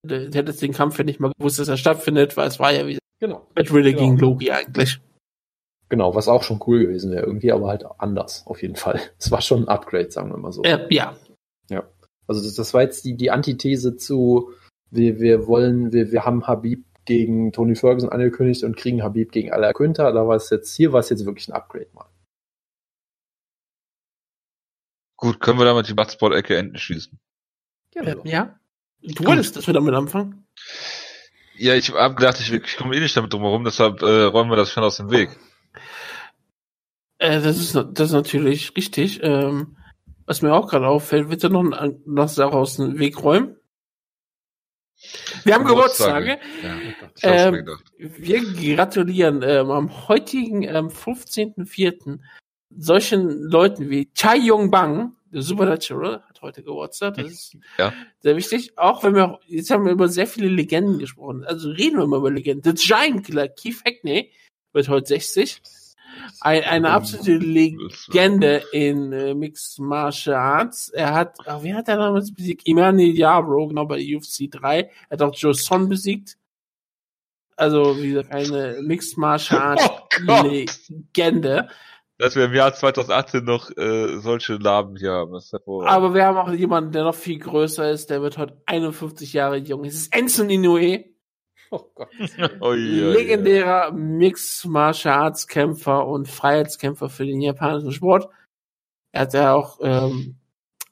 Du hättest den Kampf ja nicht mal gewusst, dass er stattfindet, weil es war ja wie Genau. Match Riddle Genau. gegen Logi eigentlich. Genau, was auch schon cool gewesen wäre irgendwie, aber halt anders, auf jeden Fall. Es war schon ein Upgrade, sagen wir mal so. Äh, ja. Also das, das war jetzt die, die Antithese zu, wir, wir wollen, wir, wir haben Habib gegen Tony Ferguson angekündigt und kriegen Habib gegen Ala Quinta. Da war es jetzt, hier war es jetzt wirklich ein Upgrade mal. Gut, können wir damit die Buttspot-Ecke endlich schließen. Äh, ja. Du wolltest, dass wir damit anfangen? Ja, ich hab gedacht, ich, ich komme eh nicht damit drum herum, deshalb äh, räumen wir das schon aus dem Weg. Äh, das ist das ist natürlich richtig. Ähm, was mir auch gerade auffällt, wird da noch ein- noch Sache aus dem Weg räumen. Wir haben Geburtstage. Ja, ich hab's Ähm, mir gedacht. Wir gratulieren ähm, am heutigen ähm, 15.04. solchen Leuten wie Chai Yong Bang, der Supernatural, hat heute Geburtstag. Das ist Ja. sehr wichtig. Auch wenn wir, jetzt haben wir über sehr viele Legenden gesprochen. Also reden wir mal über Legenden. The Giant Killer, Keith Hackney, wird heute 60. Ein, eine absolute Legende in äh, Mixed Martial Arts. Er hat, ach, wer hat er damals besiegt? Imani Diablo, genau bei UFC 3. Er hat auch Joe Son besiegt. Also, wie gesagt, eine Mixed Martial Arts Oh Gott. Dass wir im Jahr 2018 noch äh, solche Namen hier haben. Das ist hervorragend. Aber wir haben auch jemanden, der noch viel größer ist, der wird heute 51 Jahre jung. Es ist Enzo Inoue, Oh Gott. Oh, ja, legendärer Mixed Martial Arts Kämpfer und Freiheitskämpfer für den japanischen Sport. Er hat ja auch ähm,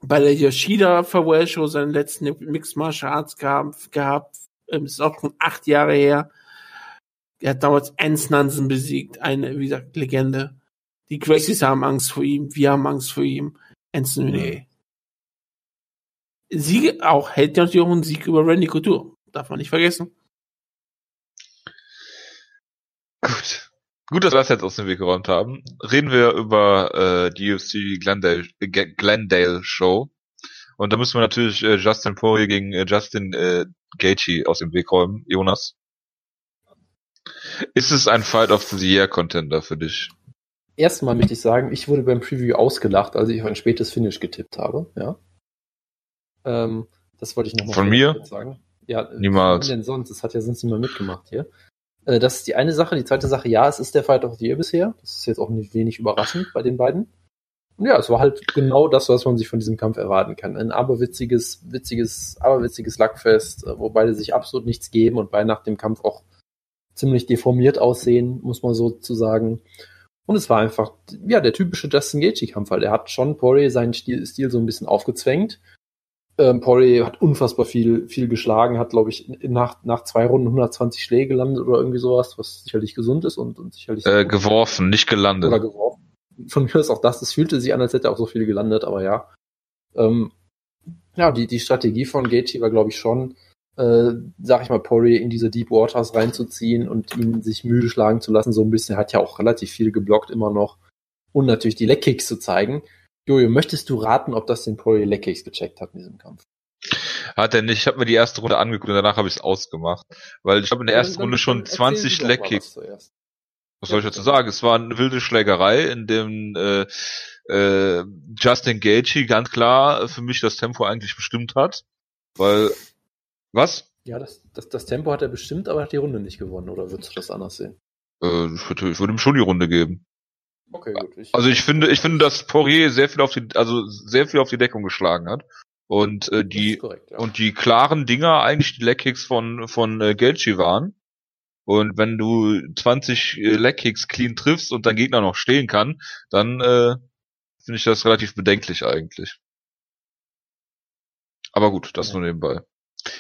bei der Yoshida Farewell Show seinen letzten Mixed Martial Arts Kampf gehabt. Ähm, ist auch schon acht Jahre her. Er hat damals Ernst Nansen besiegt, eine, wie gesagt, Legende. Die Gracies haben Angst vor ihm, wir haben Angst vor ihm. Ernst Nansen. Sieg auch, hält ja natürlich auch einen Sieg über Randy Couture. Darf man nicht vergessen. Gut. Gut, dass wir das jetzt aus dem Weg geräumt haben. Reden wir über äh, die UFC Glendale, äh, Glendale Show. Und da müssen wir natürlich äh, Justin Poirier gegen äh, Justin äh, Gaethje aus dem Weg räumen. Jonas? Ist es ein Fight of the Year Contender für dich? Erstmal möchte ich sagen, ich wurde beim Preview ausgelacht, als ich auf ein spätes Finish getippt habe. Ja. Ähm, das wollte ich nochmal Von mir? sagen. Ja, Niemals. Denn sonst, es hat ja sonst niemand mitgemacht hier. Äh, das ist die eine Sache. Die zweite Sache, ja, es ist der Fight of the Year bisher. Das ist jetzt auch nicht wenig überraschend bei den beiden. Und ja, es war halt genau das, was man sich von diesem Kampf erwarten kann. Ein aberwitziges, witziges, aberwitziges Lackfest, äh, wo beide sich absolut nichts geben und beide nach dem Kampf auch ziemlich deformiert aussehen, muss man so zu sagen. Und es war einfach, ja, der typische Justin Gaethje-Kampf halt. Er hat schon Poirier seinen Stil, Stil so ein bisschen aufgezwängt. Ähm, Poirier hat unfassbar viel, viel geschlagen, hat, glaube ich, nach, nach zwei Runden 120 Schläge gelandet oder irgendwie sowas, was sicherlich gesund ist und, und sicherlich Äh, geworfen, nicht gelandet. oder geworfen. Von mir ist auch das, es fühlte sich an, als hätte er auch so viel gelandet, aber ja. Ähm, ja, die, die Strategie von Gaethje war, glaube ich, schon, äh, sag ich mal, Poirier in diese Deep Waters reinzuziehen und ihn sich müde schlagen zu lassen, so ein bisschen. Er hat ja auch relativ viel geblockt immer noch. Und natürlich die Leckkicks zu zeigen. Jojo, möchtest du raten, ob das den Poirier Leckkicks gecheckt hat in diesem Kampf? Hat er nicht. Ich habe mir die erste Runde angeguckt und danach habe ich es ausgemacht. Weil ich habe in der ersten Runde schon erzähl 20 du doch mal Leckkicks. was. Was soll ich dazu sagen? Es war eine wilde Schlägerei, in dem äh, äh, Justin Gaethje ganz klar für mich das Tempo eigentlich bestimmt hat. Weil, was? Ja, das, das, das Tempo hat er bestimmt, aber er hat die Runde nicht gewonnen, oder würdest du das anders sehen? Äh, ich, würde, ich würde ihm schon die Runde geben. Okay, gut. Ich, Also ich finde, ich finde, dass Poirier sehr viel auf die, also sehr viel auf die Deckung geschlagen hat. Und äh, die korrekt, ja. und die klaren Dinger eigentlich die Leckkicks von von äh, Gaethje waren. Und wenn du 20 äh, Leckkicks clean triffst und dein Gegner noch stehen kann, dann äh, finde ich das relativ bedenklich eigentlich. Aber gut, das Ja. nur nebenbei.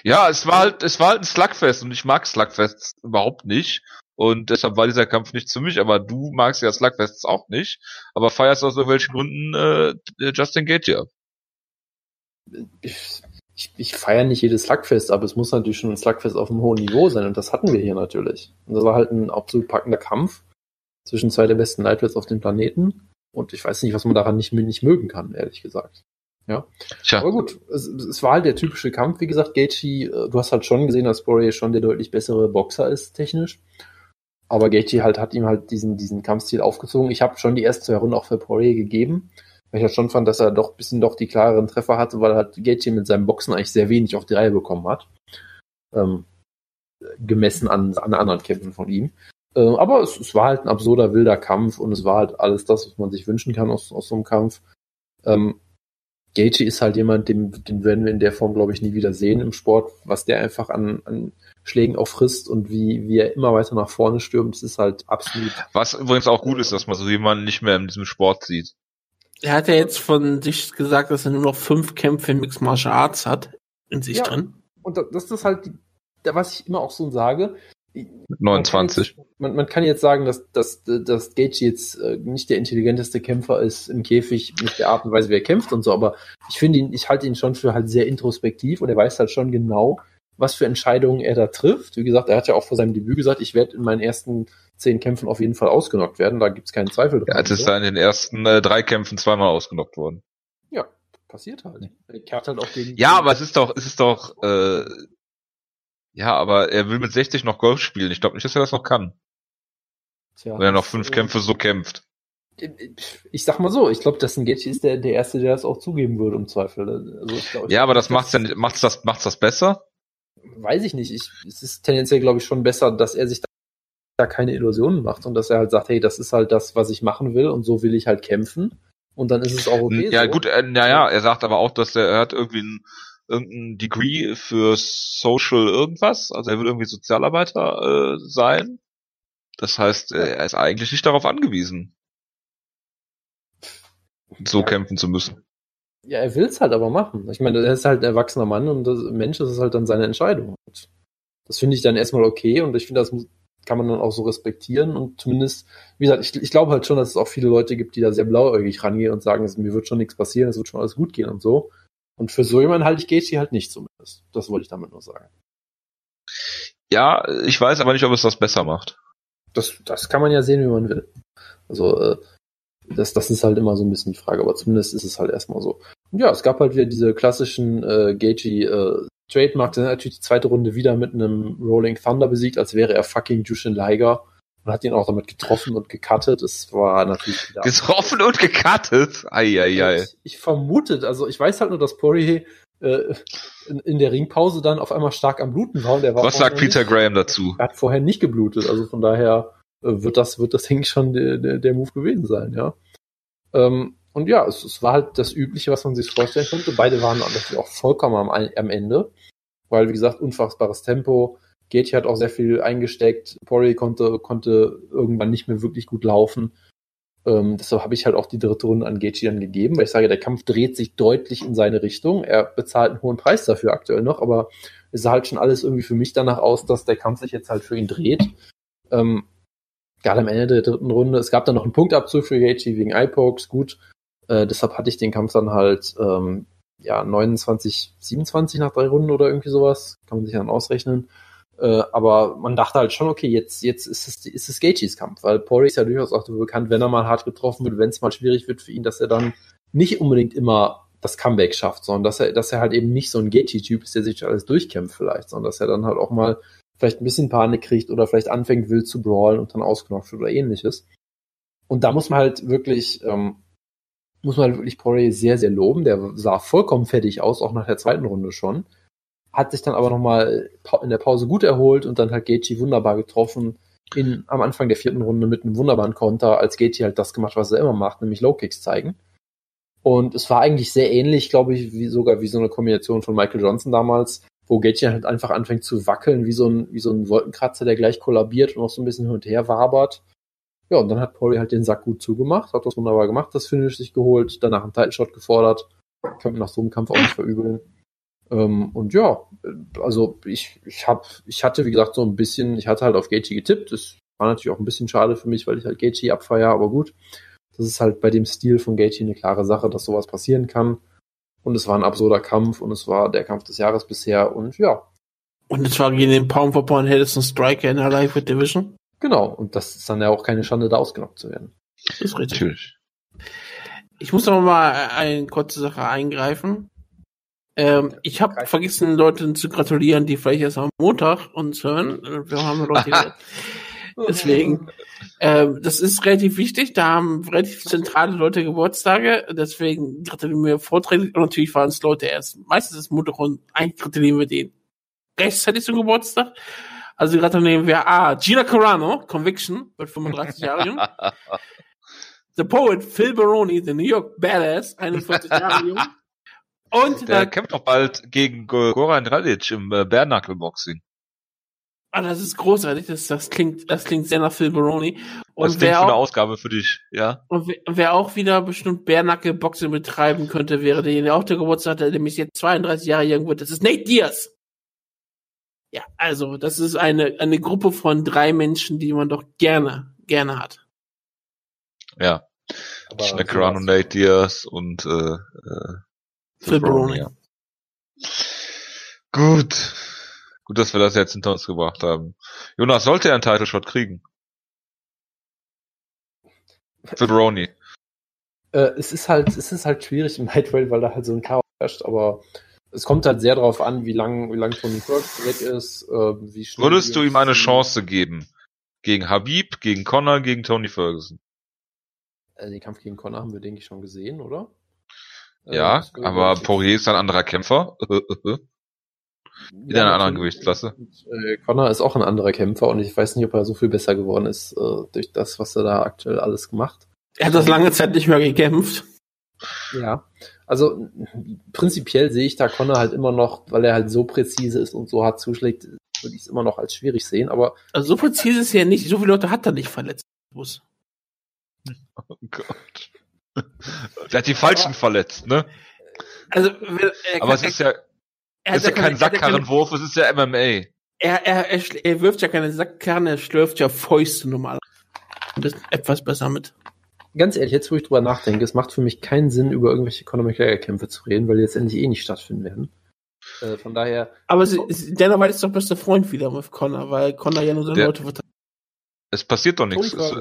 Ja, es war halt, es war halt ein Slugfest und ich mag Slugfests überhaupt nicht. Und deshalb war dieser Kampf nicht für mich, aber du magst ja Slugfests auch nicht, aber feierst aus irgendwelchen Gründen äh, Justin Gaethje ab. ich, ich, ich feiere nicht jedes Slugfest, aber es muss natürlich schon ein Slugfest auf einem hohen Niveau sein und das hatten wir hier natürlich. Und das war halt ein absolut packender Kampf zwischen zwei der besten Lightweights auf dem Planeten und ich weiß nicht, was man daran nicht, nicht mögen kann, ehrlich gesagt. Tja, Aber gut, es, es war halt der typische Kampf. Wie gesagt, Gaethje, äh, du hast halt schon gesehen, dass Poirier schon der deutlich bessere Boxer ist, technisch. Aber Gaethje halt hat ihm halt diesen, diesen Kampfstil aufgezogen. Ich habe schon die ersten zwei Runden auch für Poirier gegeben, weil ich halt schon fand, dass er doch ein bisschen doch die klareren Treffer hatte, weil halt Gaethje mit seinem Boxen eigentlich sehr wenig auf die Reihe bekommen hat. Ähm, gemessen an, an anderen Kämpfen von ihm. Ähm, aber es, es war halt ein absurder, wilder Kampf und es war halt alles das, was man sich wünschen kann aus, aus so einem Kampf. Ähm, Gaethje ist halt jemand, den, den werden wir in der Form, glaube ich, nie wieder sehen im Sport, was der einfach an, an Schlägen auch frisst und wie, wie er immer weiter nach vorne stürmt, das ist halt absolut. was übrigens auch gut ist, dass man so jemanden nicht mehr in diesem Sport sieht. Er hat ja jetzt von sich gesagt, dass er nur noch fünf Kämpfe in Mixed Martial Arts hat in sich Ja. drin. Und das, ist halt, die, was ich immer auch so sage. Mit 29. Man, man kann jetzt sagen, dass, dass, dass Gaethje jetzt äh, nicht der intelligenteste Kämpfer ist im Käfig mit der Art und Weise, wie er kämpft und so, aber ich finde ihn, ich halte ihn schon für halt sehr introspektiv und er weiß halt schon genau, was für Entscheidungen er da trifft. Wie gesagt, er hat ja auch vor seinem Debüt gesagt, ich werde in meinen ersten zehn Kämpfen auf jeden Fall ausgenockt werden, da gibt's keinen Zweifel Er hat es da in den ersten äh, drei Kämpfen zweimal ausgenockt worden. Ja, passiert halt. Er kehrt halt auch gegen. Ja, aber es ist doch, es ist doch, äh, ja, aber er will mit 60 noch Golf spielen. Ich glaube nicht, dass er das noch kann, Tja, wenn er noch fünf äh, Kämpfe so kämpft. Ich sag mal so, ich glaube, dass ein Gaethje ist der, der Erste, der das auch zugeben würde, im Zweifel. Also, ich glaub, Ja, aber das macht's ja nicht, macht's das, macht's das besser? weiß ich nicht. Ich, es ist tendenziell, glaube ich, schon besser, dass er sich da keine Illusionen macht und dass er halt sagt, hey, das ist halt das, was ich machen will und so will ich halt kämpfen. Und dann ist es auch okay. Ja, so. gut, äh, naja, er sagt aber auch, dass er, er hat irgendwie ein, irgendein Degree für Social irgendwas, also er will irgendwie Sozialarbeiter äh, sein. Das heißt, äh, er ist eigentlich nicht darauf angewiesen, so Ja. kämpfen zu müssen. Ja, er will es halt aber machen. Ich meine, er ist halt ein erwachsener Mann und das Mensch das ist halt dann seine Entscheidung. Und das finde ich dann erstmal okay und ich finde, das kann man dann auch so respektieren und zumindest, wie gesagt, ich, ich glaube halt schon, dass es auch viele Leute gibt, die da sehr blauäugig rangehen und sagen, mir wird schon nichts passieren, es wird schon alles gut gehen und so. Und für so jemanden halte ich Gaethje halt nicht zumindest. Das wollte ich damit nur sagen. Ja, ich weiß aber nicht, ob es das besser macht. Das, das kann man ja sehen, wie man will. Also, äh, das, das ist halt immer so ein bisschen die Frage, aber zumindest ist es halt erstmal so. Und ja, es gab halt wieder diese klassischen äh, Gaethje äh, Trademarks, dann natürlich die zweite Runde wieder mit einem Rolling Thunder besiegt, als wäre er fucking Jushin Liger und hat ihn auch damit getroffen und gecuttet. Es war natürlich wieder. Getroffen und gecuttet. Eieiei. Ich, ich vermutet, also ich weiß halt nur, dass Poirier äh, in, in der Ringpause dann auf einmal stark am Bluten war. Und der war Was sagt Peter nicht, Graham dazu? Er hat vorher nicht geblutet, also von daher äh, wird das, wird das, ich, schon der, der, der Move gewesen sein, ja. Ähm, und ja, es, es war halt das Übliche, was man sich vorstellen konnte. Beide waren natürlich auch vollkommen am, am Ende, weil, wie gesagt, unfassbares Tempo. Gaethje hat auch sehr viel eingesteckt. Poirier konnte, konnte irgendwann nicht mehr wirklich gut laufen. Ähm, deshalb habe ich halt auch die dritte Runde an Gaethje dann gegeben, weil ich sage, der Kampf dreht sich deutlich in seine Richtung. Er bezahlt einen hohen Preis dafür aktuell noch, aber es sah halt schon alles irgendwie für mich danach aus, dass der Kampf sich jetzt halt für ihn dreht. Ähm, gerade am Ende der dritten Runde. Es gab dann noch einen Punktabzug für Gaethje wegen Eye-Pokes, gut. Äh, deshalb hatte ich den Kampf dann halt ähm, ja 29, 27 nach drei Runden oder irgendwie sowas. Kann man sich dann ausrechnen. Äh, aber man dachte halt schon, okay, jetzt, jetzt ist es, ist es Gaethjes Kampf, weil Poirier ist ja durchaus auch dafür bekannt, wenn er mal hart getroffen wird, wenn es mal schwierig wird für ihn, dass er dann nicht unbedingt immer das Comeback schafft, sondern dass er, dass er halt eben nicht so ein Gaethje-Typ ist, der sich alles durchkämpft vielleicht, sondern dass er dann halt auch mal vielleicht ein bisschen Panik kriegt oder vielleicht anfängt wild zu brawlen und dann wird oder ähnliches. Und da muss man halt wirklich, ähm, muss man halt wirklich Poirier sehr, sehr loben. Der sah vollkommen fertig aus, auch nach der zweiten Runde schon. Hat sich dann aber nochmal in der Pause gut erholt und dann hat Gaethje wunderbar getroffen. In, am Anfang der vierten Runde mit einem wunderbaren Konter, als Gaethje halt das gemacht, was er immer macht, nämlich Low Kicks zeigen. Und es war eigentlich sehr ähnlich, glaube ich, wie sogar wie so eine Kombination von Michael Johnson damals, wo Gaethje halt einfach anfängt zu wackeln, wie so ein, wie so ein Wolkenkratzer, der gleich kollabiert und noch so ein bisschen hin und her wabert. Ja, und dann hat Pauli halt den Sack gut zugemacht, hat das wunderbar gemacht, das Finish sich geholt, danach einen Title Shot gefordert. Kann man nach so einem Kampf auch nicht verübeln. Ähm, und ja, also ich, ich hab, ich hatte, wie gesagt, so ein bisschen, ich hatte halt auf Gaethje getippt. Das war natürlich auch ein bisschen schade für mich, weil ich halt Gaethje abfeier, aber gut. Das ist halt bei dem Stil von Gaethje eine klare Sache, dass sowas passieren kann. Und es war ein absurder Kampf und es war der Kampf des Jahres bisher und ja. Und es war gegen den Pound for Pound Hedison Striker in der Lightweight Division. Genau. Und das ist dann ja auch keine Schande, da ausgenockt zu werden. Das ist richtig. Natürlich. Ich muss noch mal eine kurze Sache eingreifen. Ähm, ich habe vergessen, Leuten zu gratulieren, die vielleicht erst am Montag uns hören. Wir haben Leute, deswegen. Ähm, das ist relativ wichtig. Da haben relativ zentrale Leute Geburtstage. Deswegen gratulieren wir vorträglich. Und natürlich waren es Leute erst. Meistens ist Montag und eigentlich gratulieren wir den rechtzeitig zum Geburtstag. Also gratulieren wir A. Gina Carano, Conviction, wird 35 Jahre jung. The Poet Phil Baroni, the New York Badass, 41 Jahre jung. Und Der äh, kämpft doch bald gegen Go- Goran Dragic im äh, Bärnackelboxing. ah, das ist großartig, das, das klingt, das klingt sehr nach Phil Baroni. Das Und klingt für eine Ausgabe für dich, ja? und wer- wer auch wieder bestimmt Bärnackel-Boxing betreiben könnte, wäre der, der auch der Geburtstag hat, der nämlich jetzt 32 Jahre jung wird. Das ist Nate Diaz. Ja, also, das ist eine, eine Gruppe von drei Menschen, die man doch gerne, gerne hat. Ja. Aber Gina Carano, Nate Diaz und äh, äh, Phil Baroni. ja. Gut. Gut, dass wir das jetzt hinter uns gebracht haben. Jonas, sollte er einen Title Shot kriegen? Phil Baroni. Äh, es ist halt, es ist halt schwierig im Lightweight, weil da halt so ein Chaos herrscht, aber es kommt halt sehr darauf an, wie lang, wie lang Tony Ferguson weg ist, äh, wie schnell. Würdest du ihm eine Chance geben? Gegen Habib, gegen Connor, gegen Tony Ferguson? Äh, den Kampf gegen Conor haben wir, denke ich, schon gesehen, oder? Äh, Ja, würde aber Poirier ist ein anderer Kämpfer. in einer anderen. Gewichtsklasse. Äh, Connor ist auch ein anderer Kämpfer und ich weiß nicht, ob er so viel besser geworden ist äh, durch das, was er da aktuell alles gemacht. Er hat das lange Zeit nicht mehr gekämpft. Ja, also prinzipiell sehe ich da Connor halt immer noch, weil er halt so präzise ist und so hart zuschlägt, würde ich es immer noch als schwierig sehen. Aber Also so präzise ist er nicht. So viele Leute hat er nicht verletzt. Muss. Oh Gott. Der hat die Falschen verletzt, ne? Also, er Aber kann- es ist ja, er es ist ja kein er Sackkarrenwurf, es ist ja MMA. Er, er, er, er wirft ja keine Sackkarren, er schlürft ja Fäuste normal. Und das ist etwas besser mit. ganz ehrlich, jetzt wo ich drüber nachdenke, es macht für mich keinen Sinn, über irgendwelche Conor McGregor-Kämpfe zu reden, weil die jetzt endlich eh nicht stattfinden werden. Äh, von daher, Aber sie, sie, Dana White ist doch bester Freund wieder mit Connor, weil Connor ja nur seine Der- Leute verteidigt. Es passiert doch nichts. Es.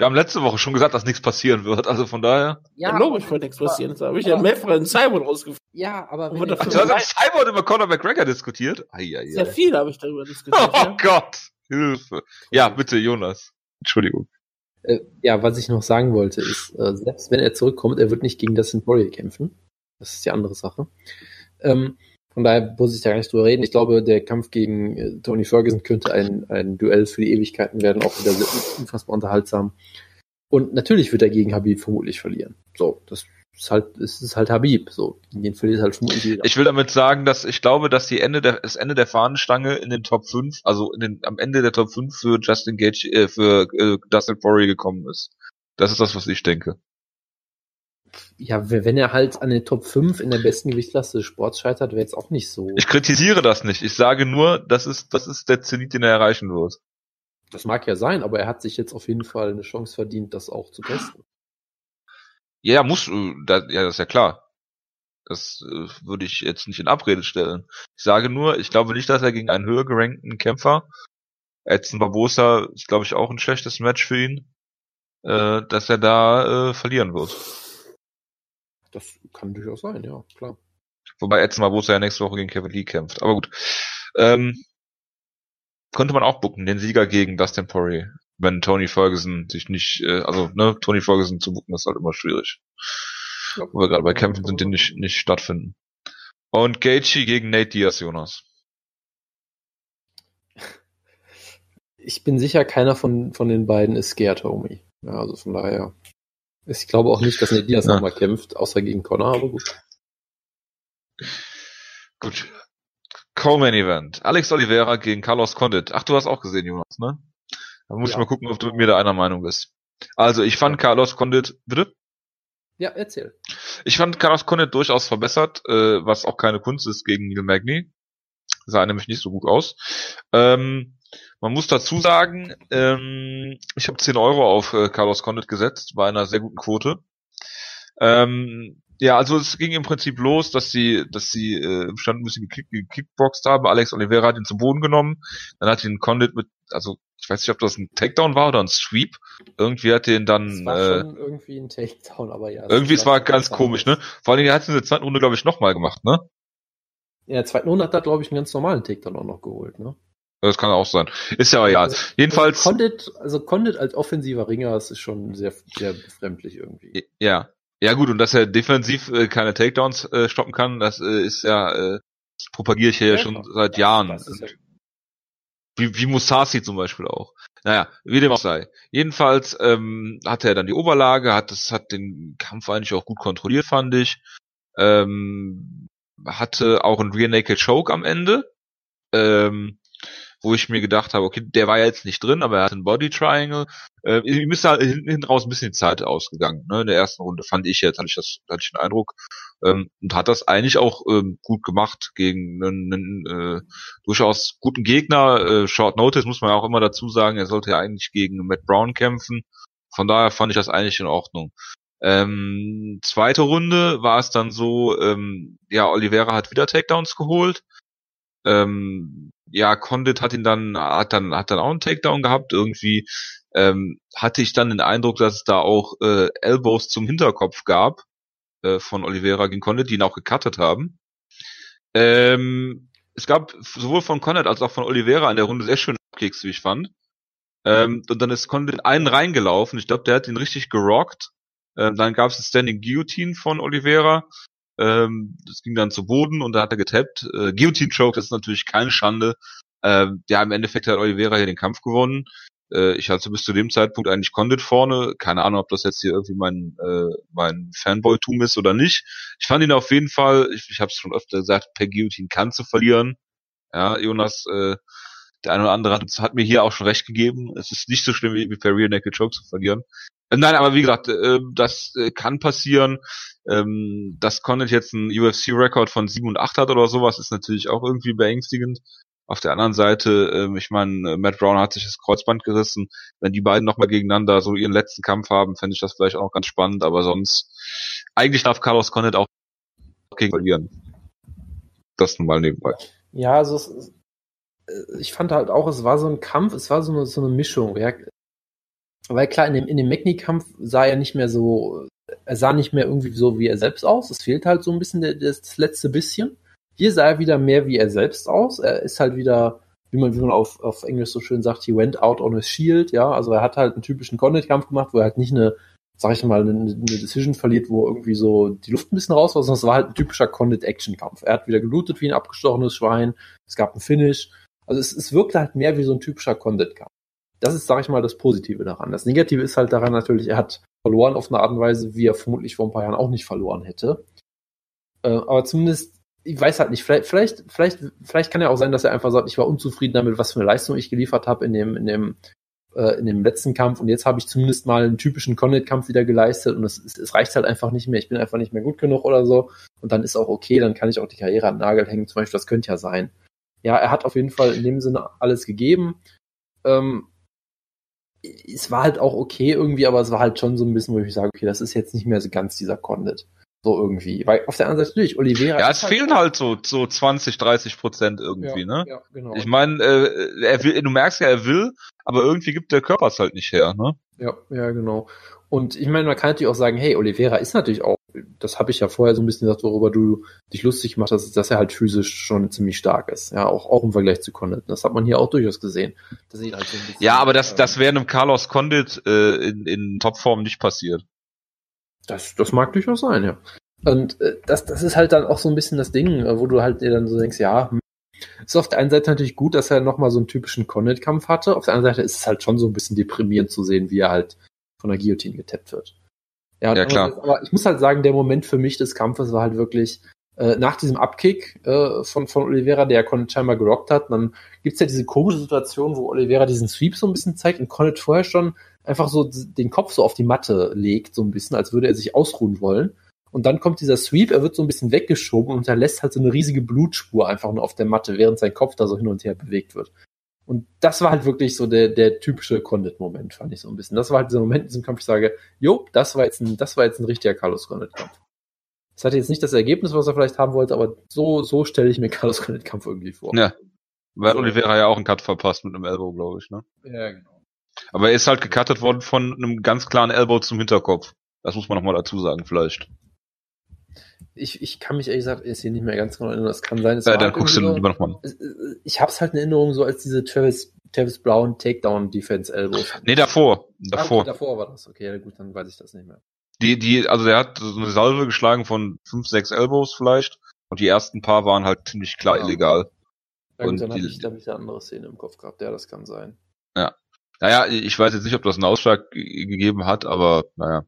Wir haben letzte Woche schon gesagt, dass nichts passieren wird, also von daher. Ja, logisch wird nichts passieren. Da habe ich ja mehrfach in Cyber rausgefunden. Ja, aber wenn Ach, du hast am Cyborg über Conor McGregor diskutiert? Eieiei. Sehr viel habe ich darüber diskutiert. Oh ja. Gott, Hilfe. Ja, bitte, Jonas. Entschuldigung. Äh, ja, was ich noch sagen wollte, ist, äh, selbst wenn er zurückkommt, er wird nicht gegen Dustin Poirier kämpfen. Das ist die andere Sache. Ähm, von daher muss ich da gar nicht drüber reden. Ich glaube, der Kampf gegen äh, Tony Ferguson könnte ein, ein Duell für die Ewigkeiten werden, auch wieder unfassbar unterhaltsam. Und natürlich wird er gegen Habib vermutlich verlieren. So, das ist halt, es ist halt Habib. So, den verliert halt vermutlich jeder. Ich will damit sagen, dass ich glaube, dass die Ende der, das Ende der Fahnenstange in den Top 5, also in den, am Ende der Top 5 für Justin Gage, äh, für äh, Dustin Poirier gekommen ist. Das ist das, was ich denke. Ja, wenn er halt an den Top 5 in der besten Gewichtsklasse des Sports scheitert, wäre jetzt auch nicht so. Ich kritisiere das nicht. Ich sage nur, das ist, das ist der Zenit, den er erreichen wird. Das mag ja sein, aber er hat sich jetzt auf jeden Fall eine Chance verdient, das auch zu testen. Ja, muss, äh, da, ja, das ist ja klar. Das äh, würde ich jetzt nicht in Abrede stellen. Ich sage nur, ich glaube nicht, dass er gegen einen höher gerankten Kämpfer, Edson Barbosa ist, glaube ich, auch ein schlechtes Match für ihn, äh, dass er da äh, verlieren wird. Das kann durchaus sein, ja, klar. Wobei Edson Barbosa ja nächste Woche gegen Kevin Lee kämpft. Aber gut. Ähm, könnte man auch bucken, den Sieger gegen Dustin Poirier. Wenn Tony Ferguson sich nicht, äh, also ne, Tony Ferguson zu bucken ist halt immer schwierig. Wo wir gerade bei Kämpfen sind, die nicht, nicht stattfinden. Und Gaethje gegen Nate Diaz, Jonas. Ich bin sicher, keiner von, von den beiden ist scared, Homie. Ja, also von daher. Ich glaube auch nicht, dass Nate Diaz Ja. nochmal kämpft, außer gegen Connor, aber gut. Gut. Co-Main Event. Alex Oliveira gegen Carlos Condit. Ach, du hast auch gesehen, Jonas, ne? Da muss Ja. ich mal gucken, ob du mit mir da einer Meinung bist. Also, ich fand Carlos Condit, bitte? Ja, erzähl. Ich fand Carlos Condit durchaus verbessert, äh, was auch keine Kunst ist gegen Neil Magny. Sah nämlich nicht so gut aus. Ähm, man muss dazu sagen, ähm, ich habe 10 Euro auf äh, Carlos Condit gesetzt, bei einer sehr guten Quote. Ähm, ja, also es ging im Prinzip los, dass sie, dass sie äh, im Stand ein bisschen gekick, gekickboxt haben. Alex Oliveira hat ihn zum Boden genommen. Dann hat ihn Condit mit, also ich weiß nicht, ob das ein Takedown war oder ein Sweep. Irgendwie hat den Das dann war äh, schon irgendwie ein Takedown, aber ja. irgendwie, es war ganz komisch, ne? Vor Dingen, er hat es in der zweiten Runde, glaube ich, nochmal gemacht, ne? In der zweiten Runde hat er, glaube ich, einen ganz normalen Takedown auch noch geholt, ne? Das kann auch sein. Ist ja egal. Jedenfalls, Also Condit, also Condit als offensiver Ringer, das ist schon sehr, sehr befremdlich irgendwie. ja. Ja gut, und dass er defensiv äh, keine Takedowns äh, stoppen kann, das äh, ist ja, äh, das propagiere ich hier ja, schon seit Jahren. Das ist ja, Wie, wie Musasi zum Beispiel auch. Naja, wie dem auch sei. Jedenfalls ähm, hatte er dann die Oberlage, hat das hat den Kampf eigentlich auch gut kontrolliert, fand ich. Ähm, hatte auch einen Rear Naked Choke am Ende, ähm, wo ich mir gedacht habe, okay, der war jetzt nicht drin, aber er hatte einen Body Triangle. Äh, ihm ist halt hinten, hinten raus ein bisschen Zeit ausgegangen. Ne? In der ersten Runde fand ich jetzt, hatte ich das, hatte ich den Eindruck, ähm, und hat das eigentlich auch ähm, gut gemacht gegen einen, einen äh, durchaus guten Gegner. Äh, Short Notice muss man ja auch immer dazu sagen, er sollte ja eigentlich gegen Matt Brown kämpfen. Von daher fand ich das eigentlich in Ordnung. Ähm, zweite Runde war es dann so, ähm, ja, Oliveira hat wieder Takedowns geholt. Ähm, ja, Condit hat ihn dann, hat dann, hat dann auch einen Takedown gehabt. Irgendwie ähm, hatte ich dann den Eindruck, dass es da auch äh, Elbows zum Hinterkopf gab äh, von Oliveira gegen Condit, die ihn auch gecuttet haben. Ähm, es gab sowohl von Condit als auch von Oliveira in der Runde sehr schöne Kicks, wie ich fand. Ähm, und dann ist Condit einen reingelaufen. Ich glaube, der hat ihn richtig gerockt. Ähm, dann gab es ein Standing Guillotine von Oliveira. Ähm, das ging dann zu Boden und da hat er getappt. Äh, Guillotine Choke, das ist natürlich keine Schande. Ähm, ja, im Endeffekt hat Oliveira hier den Kampf gewonnen. Äh, ich hatte bis zu dem Zeitpunkt eigentlich Condit vorne. Keine Ahnung, ob das jetzt hier irgendwie mein, äh, mein Fanboy-Tum ist oder nicht. Ich fand ihn auf jeden Fall, ich, ich habe es schon öfter gesagt, per Guillotine kann zu verlieren. Ja, Jonas, äh, der eine oder andere hat, hat mir hier auch schon recht gegeben. Es ist nicht so schlimm wie, wie per Real Naked Choke zu verlieren. Äh, nein, aber wie gesagt, äh, das äh, kann passieren. Ähm, dass Condit jetzt einen UFC-Rekord von 7 und 8 hat oder sowas, ist natürlich auch irgendwie beängstigend. Auf der anderen Seite, ähm, ich meine, Matt Brown hat sich das Kreuzband gerissen. Wenn die beiden nochmal gegeneinander so ihren letzten Kampf haben, fände ich das vielleicht auch ganz spannend. Aber sonst, eigentlich darf Carlos Condit auch gegen verlieren. Das nun mal nebenbei. Ja, also es, ich fand halt auch, es war so ein Kampf, es war so eine, so eine Mischung. Ja, weil klar, in dem, in dem Magni-Kampf sah er nicht mehr so, er sah nicht mehr irgendwie so wie er selbst aus. Es fehlt halt so ein bisschen der, das letzte bisschen. Hier sah er wieder mehr wie er selbst aus. Er ist halt wieder, wie man, wie man auf, auf Englisch so schön sagt, he went out on a shield, ja. Also er hat halt einen typischen Condit-Kampf gemacht, wo er halt nicht eine, sag ich mal, eine, eine Decision verliert, wo irgendwie so die Luft ein bisschen raus war, sondern es war halt ein typischer Condit-Action-Kampf. Er hat wieder gelootet wie ein abgestochenes Schwein. Es gab einen Finish. Also es, es wirkte halt mehr wie so ein typischer Condit-Kampf. Das ist, sag ich mal, das Positive daran. Das Negative ist halt daran natürlich, er hat verloren auf eine Art und Weise, wie er vermutlich vor ein paar Jahren auch nicht verloren hätte. Äh, aber zumindest, ich weiß halt nicht, vielleicht, vielleicht, vielleicht, vielleicht kann ja auch sein, dass er einfach sagt, ich war unzufrieden damit, was für eine Leistung ich geliefert habe in dem, in dem, äh, in dem letzten Kampf und jetzt habe ich zumindest mal einen typischen Condit-Kampf wieder geleistet und es, es, es reicht halt einfach nicht mehr, ich bin einfach nicht mehr gut genug oder so und dann ist auch okay, dann kann ich auch die Karriere an Nagel hängen, zum Beispiel, das könnte ja sein. Ja, er hat auf jeden Fall in dem Sinne alles gegeben. Ähm, es war halt auch okay irgendwie, aber es war halt schon so ein bisschen, wo ich sage, okay, das ist jetzt nicht mehr so ganz dieser Condit. So irgendwie. Weil auf der anderen Seite natürlich, Oliveira. Ja, es halt fehlen halt so, so 20, 30 Prozent irgendwie, ja, ne? Ja, genau. Ich meine, äh, er will, du merkst ja, er will, aber irgendwie gibt der Körper es halt nicht her, ne? Ja, ja, genau. Und ich meine, man kann natürlich auch sagen, hey, Oliveira ist natürlich auch, das habe ich ja vorher so ein bisschen gesagt, worüber du dich lustig gemacht hast, dass er halt physisch schon ziemlich stark ist. Ja, auch, auch im Vergleich zu Condit. Das hat man hier auch durchaus gesehen. Halt so bisschen, ja, aber das, das wäre einem Carlos Condit äh, in, in Topform nicht passiert. Das, das mag durchaus sein, ja. Und äh, das, das ist halt dann auch so ein bisschen das Ding, äh, wo du halt dir dann so denkst, ja, hm, ist auf der einen Seite natürlich gut, dass er nochmal so einen typischen Condit-Kampf hatte. Auf der anderen Seite ist es halt schon so ein bisschen deprimierend zu sehen, wie er halt von der Guillotine getappt wird. Ja, ja klar. Aber, aber ich muss halt sagen, der Moment für mich des Kampfes war halt wirklich äh, nach diesem Abkick äh, von, von Oliveira, der Condit scheinbar gerockt hat. Dann gibt's ja diese komische Situation, wo Oliveira diesen Sweep so ein bisschen zeigt und Condit vorher schon einfach so den Kopf so auf die Matte legt, so ein bisschen, als würde er sich ausruhen wollen. Und dann kommt dieser Sweep, er wird so ein bisschen weggeschoben und hinterlässt halt so eine riesige Blutspur einfach nur auf der Matte, während sein Kopf da so hin und her bewegt wird. Und das war halt wirklich so der, der typische Condit-Moment, fand ich so ein bisschen. Das war halt dieser Moment in diesem Kampf, ich sage, jo, das war jetzt ein, das war jetzt ein richtiger Carlos Condit-Kampf. Das hatte jetzt nicht das Ergebnis, was er vielleicht haben wollte, aber so, so stelle ich mir Carlos Condit-Kampf irgendwie vor. Ja. Weil Oliveira ja auch einen Cut verpasst mit einem Elbow, glaube ich, ne? Ja, genau. Aber er ist halt gecuttet worden von einem ganz klaren Elbow zum Hinterkopf. Das muss man nochmal dazu sagen, vielleicht ich, ich kann mich ehrlich gesagt jetzt hier nicht mehr ganz genau erinnern. Das kann sein. Ja, dann guckst du lieber nochmal. Ich hab's halt in Erinnerung so als diese Travis, Travis Brown Takedown Defense Elbow. Nee, davor. Davor. Ah, davor war das. Okay, ja, gut, dann weiß ich das nicht mehr. Die, die, also der hat so eine Salve geschlagen von fünf, sechs Elbows vielleicht. Und die ersten paar waren halt ziemlich klar ja. illegal. Ja, gut, und dann habe ich, hab ich eine andere Szene im Kopf gehabt. Ja, das kann sein. Ja. Naja, ich weiß jetzt nicht, ob das einen Ausschlag gegeben hat, aber naja,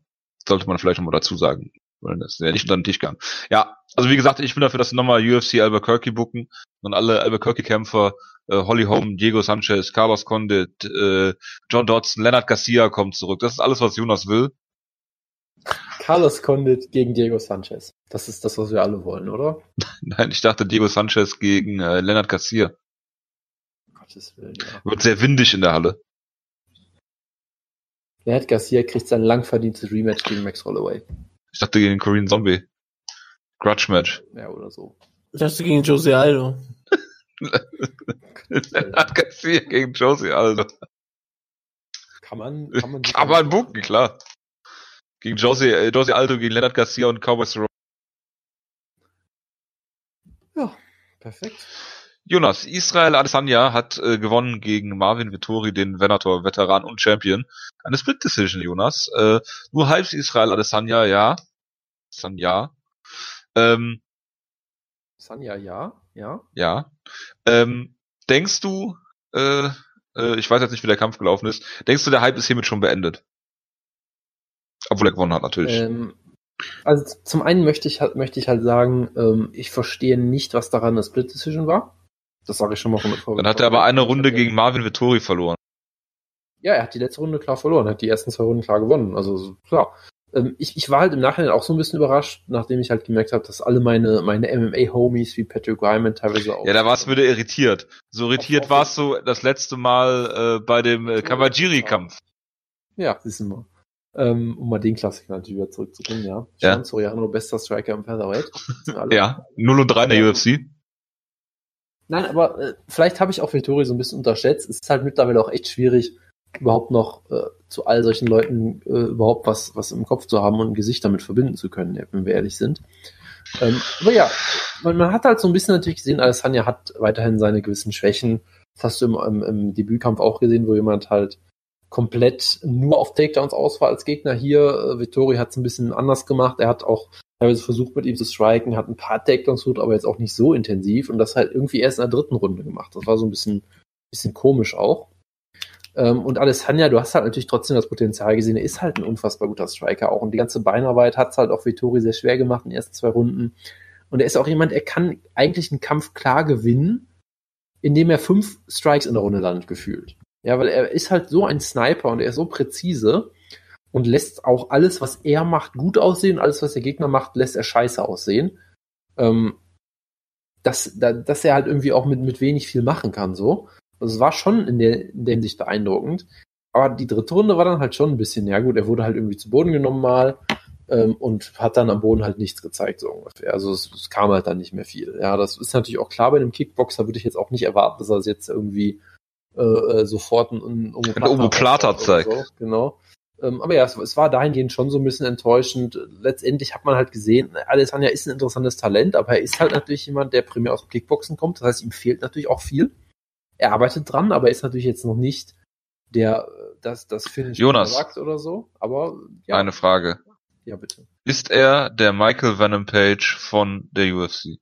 sollte man vielleicht nochmal dazu sagen. Weil das ja nicht unter den Tisch gegangen. Ja, also wie gesagt, ich bin dafür, dass sie nochmal UFC Albuquerque bucken und alle Albuquerque-Kämpfer, äh, Holly Holm, Diego Sanchez, Carlos Condit, äh, John Dodson, Leonard Garcia kommt zurück. Das ist alles, was Jonas will. Carlos Condit gegen Diego Sanchez. Das ist das, was wir alle wollen, oder? Nein, ich dachte Diego Sanchez gegen äh, Leonard Garcia. Gottes Willen, ja. Wird sehr windig in der Halle. Leonard Garcia kriegt sein lang verdientes Rematch gegen Max Holloway. Ich dachte gegen Korean Zombie. Grudge Match. Ja, oder so. Ich dachte gegen Jose Aldo. Hat Garcia gegen Jose Aldo. Kann man, kann man, kann man buchen, klar. Gegen Jose, äh, Jose Aldo, gegen Leonard Garcia und Cowboy Cerrone. Ja, perfekt. Jonas, Israel Adesanya hat äh, gewonnen gegen Marvin Vittori, den Venator, Veteran und Champion. Eine Split Decision, Jonas. Äh, nur halb Israel Adesanya, ja. Adesanya. Ähm, Sanja, ja, ja. ja. Ähm, denkst du, äh, äh, ich weiß jetzt nicht, wie der Kampf gelaufen ist, denkst du, der Hype ist hiermit schon beendet? Obwohl er gewonnen hat, natürlich. Ähm, also zum einen möchte ich halt, möchte ich halt sagen, ähm, ich verstehe nicht, was daran eine Split Decision war. Das sage ich schon mal von vor. Dann hat er aber eine Runde gegen Marvin Vittori verloren. Ja, er hat die letzte Runde klar verloren, hat die ersten zwei Runden klar gewonnen. Also so, klar. Ähm, ich, ich war halt im Nachhinein auch so ein bisschen überrascht, nachdem ich halt gemerkt habe, dass alle meine, meine MMA-Homies wie Patrick Ryman teilweise auch. Ja, da warst du wieder irritiert. So irritiert Auf- warst du das letzte Mal äh, bei dem äh, Kawajiri-Kampf. Ja, du mal. Ähm, um mal den Klassiker natürlich wieder zurückzubringen, ja. Ja. Sean Soriano, bester Striker im Featherweight. Wissen wir. Ja, 0 und 3 in der UFC. Nein, aber äh, vielleicht habe ich auch Vittori so ein bisschen unterschätzt. Es ist halt mittlerweile auch echt schwierig, überhaupt noch äh, zu all solchen Leuten äh, überhaupt was, was im Kopf zu haben und ein Gesicht damit verbinden zu können, wenn wir ehrlich sind. Ähm, aber ja, man, man hat halt so ein bisschen natürlich gesehen, Alessandra hat weiterhin seine gewissen Schwächen. Das hast du im, im, im Debütkampf auch gesehen, wo jemand halt komplett nur auf Takedowns aus war als Gegner. Hier, äh, Vittori hat es ein bisschen anders gemacht. Er hat auch teilweise versucht, mit ihm zu striken, hat ein paar Takedowns versucht, aber jetzt auch nicht so intensiv und das halt irgendwie erst in der dritten Runde gemacht. Das war so ein bisschen, bisschen komisch auch. Ähm, und Alessandra, du hast halt natürlich trotzdem das Potenzial gesehen, er ist halt ein unfassbar guter Striker auch und die ganze Beinarbeit hat es halt auch Vittori sehr schwer gemacht in den ersten zwei Runden. Und er ist auch jemand, er kann eigentlich einen Kampf klar gewinnen, indem er fünf Strikes in der Runde landet, gefühlt. Ja, weil er ist halt so ein Sniper und er ist so präzise und lässt auch alles, was er macht, gut aussehen. Alles, was der Gegner macht, lässt er scheiße aussehen. Ähm, dass, da, dass er halt irgendwie auch mit, mit wenig viel machen kann, so. Also es war schon in der, in der Hinsicht beeindruckend. Aber die dritte Runde war dann halt schon ein bisschen, ja gut, er wurde halt irgendwie zu Boden genommen mal ähm, und hat dann am Boden halt nichts gezeigt, so ungefähr. Also es, es kam halt dann nicht mehr viel. Ja, das ist natürlich auch klar bei einem Kickboxer, würde ich jetzt auch nicht erwarten, dass er es jetzt irgendwie äh, äh, sofort ein, ein Ein Omoplata zeigt. So, genau. Ähm, aber ja, es, es war dahingehend schon so ein bisschen enttäuschend. Letztendlich hat man halt gesehen, Alessandra ist ein interessantes Talent, aber er ist halt natürlich jemand, der primär aus dem Kickboxen kommt. Das heißt, ihm fehlt natürlich auch viel. Er arbeitet dran, aber er ist natürlich jetzt noch nicht der, das, das Finish Jonas. sagt oder so. Aber ja, Eine Frage. ja bitte. Ist er der Michael Venom Page von der UFC?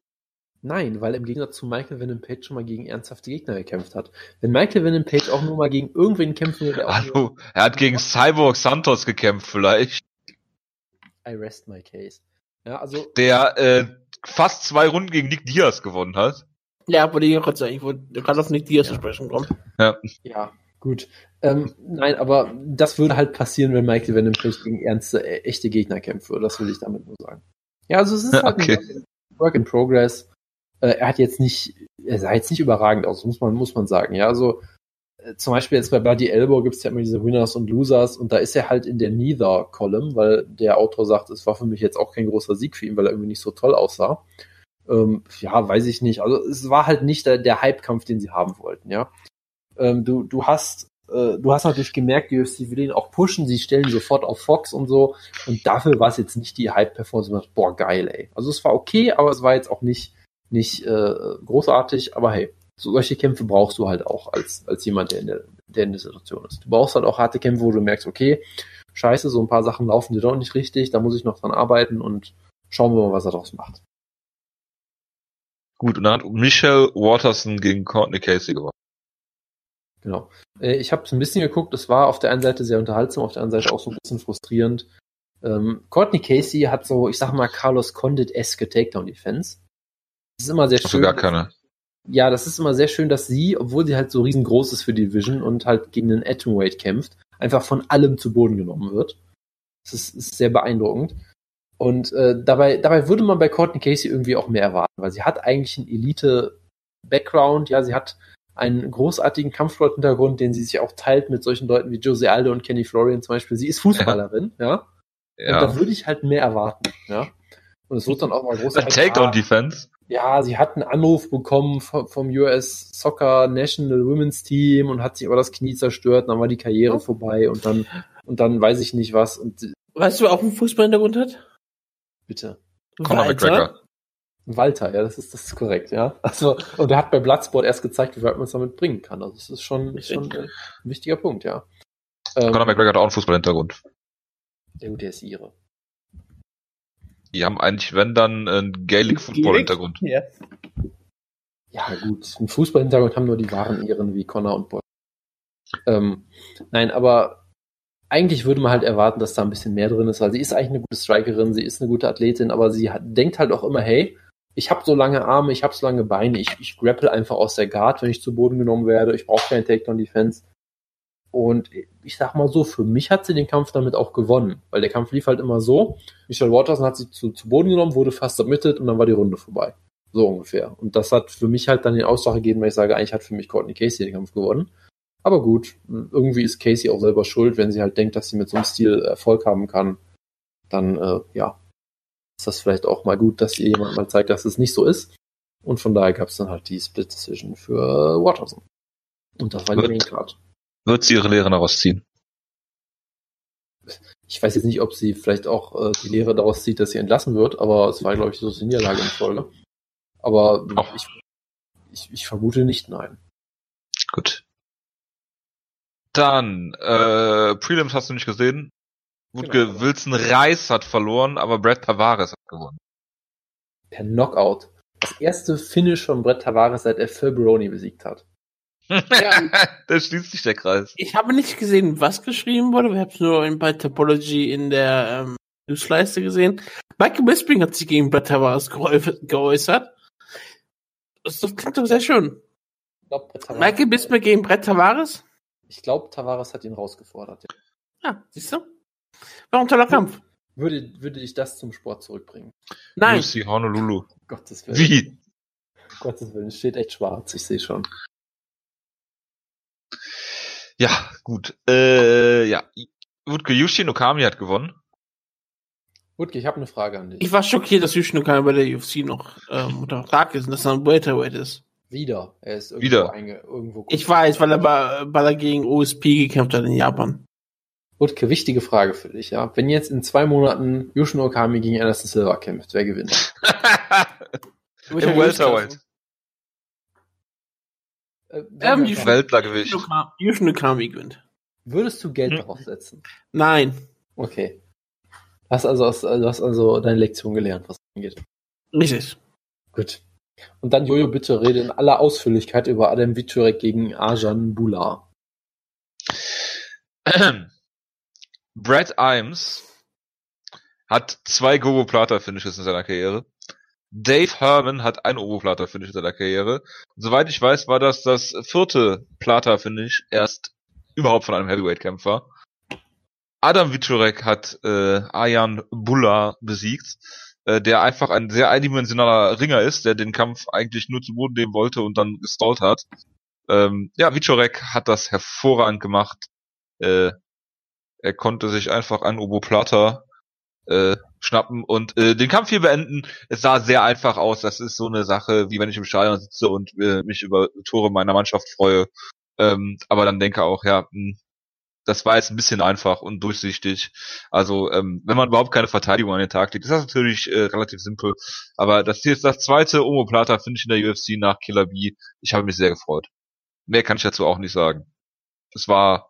Nein, weil er im Gegensatz zu Michael Venom Page schon mal gegen ernsthafte Gegner gekämpft hat. Wenn Michael Venom Page auch nur mal gegen irgendwen kämpfen würde, der auch nur, Hallo, er hat gegen Cyborg Santos gekämpft vielleicht, I rest my case. Ja, also der äh, fast zwei Runden gegen Nick Diaz gewonnen hat. Ja, aber die gerade sagen, ich wollte gerade auf Nick Diaz zu sprechen kommen. Ja, gut. Ähm, nein, aber das würde halt passieren, wenn Michael Venom Page gegen ernste, äh, echte Gegner kämpfen würde. Das will ich damit nur sagen. Ja, also es ist halt Okay. ein Work in Progress. Äh, er hat jetzt nicht, er sah jetzt nicht überragend aus, muss man, muss man sagen. Ja, also äh, zum Beispiel jetzt bei Bloody Elbow gibt es ja immer diese Winners und Losers und da ist er halt in der Neither-Column, weil der Autor sagt, es war für mich jetzt auch kein großer Sieg für ihn, weil er irgendwie nicht so toll aussah. Ähm, ja, weiß ich nicht. Also es war halt nicht der, der Hype-Kampf, den sie haben wollten, ja. Ähm, du, du hast äh, du hast natürlich gemerkt, die UFC will ihn auch pushen, sie stellen ihn sofort auf Fox und so. Und dafür war es jetzt nicht die Hype-Performance, boah, geil, ey. Also es war okay, aber es war jetzt auch nicht, nicht äh, großartig, aber hey, so solche Kämpfe brauchst du halt auch als, als jemand, der in der, der in der Situation ist. Du brauchst halt auch harte Kämpfe, wo du merkst, okay, scheiße, so ein paar Sachen laufen dir doch nicht richtig, da muss ich noch dran arbeiten und schauen wir mal, was er daraus macht. Gut, und dann hat Michelle Waterson gegen Courtney Casey gewonnen. Genau. Äh, Ich habe ein bisschen geguckt, es war auf der einen Seite sehr unterhaltsam, auf der anderen Seite auch so ein bisschen frustrierend. Ähm, Courtney Casey hat so, ich sag mal, Carlos Condit-eske Takedown-Defense. Das ist immer sehr schön. gar keine. Ja, das ist immer sehr schön, dass sie, obwohl sie halt so riesengroß ist für die Division und halt gegen den Atomweight kämpft, einfach von allem zu Boden genommen wird. Das ist, ist sehr beeindruckend. Und äh, dabei, dabei würde man bei Courtney Casey irgendwie auch mehr erwarten, weil sie hat eigentlich einen Elite-Background, ja, sie hat einen großartigen Kampfsport-Hintergrund, den sie sich auch teilt mit solchen Leuten wie Jose Aldo und Kenny Florian zum Beispiel. Sie ist Fußballerin, ja. Und Ja. da würde ich halt mehr erwarten, ja. Und es wird dann auch mal groß. Takedown Defense. Ja, sie hat einen Anruf bekommen vom, US Soccer National Women's Team und hat sich aber das Knie zerstört, dann war die Karriere vorbei und dann, und dann weiß ich nicht was und Weißt du, wer auch einen Fußballhintergrund hat? bitte. Conor Walter. McGregor. Walter, ja, das ist, das ist korrekt, ja. Also, und er hat bei Bloodsport erst gezeigt, wie weit man es damit bringen kann. Also, das ist schon, schon ein wichtiger Punkt, ja. Ähm, Conor McGregor hat auch einen Fußballhintergrund. Ja gut, der ist ihre. Die haben eigentlich, wenn dann, einen Gaelic Football Hintergrund. Ja. Ja, gut. Einen Fußballhintergrund haben nur die wahren Ehren wie Connor und Boy. Ähm, nein, aber eigentlich würde man halt erwarten, dass da ein bisschen mehr drin ist, weil sie ist eigentlich eine gute Strikerin, sie ist eine gute Athletin, aber sie hat, denkt halt auch immer, hey, ich habe so lange Arme, ich habe so lange Beine, ich, ich grapple einfach aus der Guard, wenn ich zu Boden genommen werde, ich brauche keinen Takedown-Defense. Und ich sag mal so, für mich hat sie den Kampf damit auch gewonnen, weil der Kampf lief halt immer so. Michelle Watterson hat sie zu, zu Boden genommen, wurde fast submitted und dann war die Runde vorbei. So ungefähr. Und das hat für mich halt dann den Ausschlag gegeben, weil ich sage, eigentlich hat für mich Courtney Casey den Kampf gewonnen. Aber gut, irgendwie ist Casey auch selber schuld, wenn sie halt denkt, dass sie mit so einem Stil Erfolg haben kann. Dann, äh, ja, ist das vielleicht auch mal gut, dass ihr jemand mal zeigt, dass es nicht so ist. Und von daher gab es dann halt die Split Decision für Watterson. Und das war die Main Card. Wird sie ihre Lehre daraus ziehen? Ich weiß jetzt nicht, ob sie vielleicht auch äh, die Lehre daraus zieht, dass sie entlassen wird, aber es war, glaube ich, so die Niederlage in Folge. Aber Auch. ich, ich, ich vermute nicht, nein. Gut. Dann, äh, Prelims hast du nicht gesehen. Wutke Genau. Wilson Reis hat verloren, aber Brad Tavares hat gewonnen. Per Knockout. Das erste Finish von Brett Tavares, seit er Phil Baroni besiegt hat. da schließt sich der Kreis. Ich habe nicht gesehen, was geschrieben wurde. Ich habe es nur in, bei Topology in der ähm, Newsleiste gesehen. Michael Bisping hat sich gegen Brett Tavares geäu- geäußert. Das, das klingt doch sehr schön. Glaube, Tavares, Michael Bisping gegen Brett Tavares? ich glaub, Tavares hat ihn rausgefordert. Ja. Ja, siehst du? War ein toller Kampf. Würde, würde ich das zum Sport zurückbringen? Nein, UFC Honolulu. Gottes Willen. Wie? Gottes Willen, es steht echt schwarz, ich sehe schon. Ja, gut. Äh, ja. Wutke Yushin Okami hat gewonnen. Wutke, ich habe eine Frage an dich. ich war schockiert, dass Yushinokai bei der UFC noch ähm, unter Vertrag ist und dass er ein Welterweight ist. Wieder. Er ist irgendwo Wieder. Einge irgendwo Ich weiß, weil er bei, weil er gegen OSP gekämpft hat in Japan. Wutke, wichtige Frage für dich, ja. Wenn jetzt in zwei Monaten Yushin Okami gegen Anderson Silva kämpft, wer gewinnt? Im Welterweight. Äh, Ähm, Weltlergewicht. Yushinokami gewinnt. Würdest du Geld Hm. darauf setzen? Nein. Okay. Hast also, aus- du hast also deine Lektion gelernt, was das angeht. Richtig. Gut. Und dann, Jojo, bitte rede in aller Ausführlichkeit über Adam Wiczurek gegen Arjan Bula. Brad Imes hat zwei Gogo Plata Finishes in seiner Karriere. Dave Herman hat ein Obo Plata Finish in seiner Karriere. Und soweit ich weiß, war das das vierte Plata Finish erst überhaupt von einem Heavyweight Kämpfer. Adam Wiczurek hat äh, Ayan Bulla besiegt, äh, der einfach ein sehr eindimensionaler Ringer ist, der den Kampf eigentlich nur zu Boden nehmen wollte und dann gestallt hat. Ähm, ja, Wiczurek hat das hervorragend gemacht. Äh, er konnte sich einfach einen Oboplata äh, schnappen und äh, den Kampf hier beenden. Es sah sehr einfach aus. Das ist so eine Sache, wie wenn ich im Stadion sitze und äh, mich über Tore meiner Mannschaft freue. Ähm, aber dann denke auch, ja, mh, das war jetzt ein bisschen einfach und durchsichtig. Also, ähm, wenn man überhaupt keine Verteidigung an den Tag legt, ist das natürlich äh, relativ simpel. Aber das hier ist das zweite Omoplata, finde ich, in der UFC nach Killer B. Ich habe mich sehr gefreut. Mehr kann ich dazu auch nicht sagen. Es war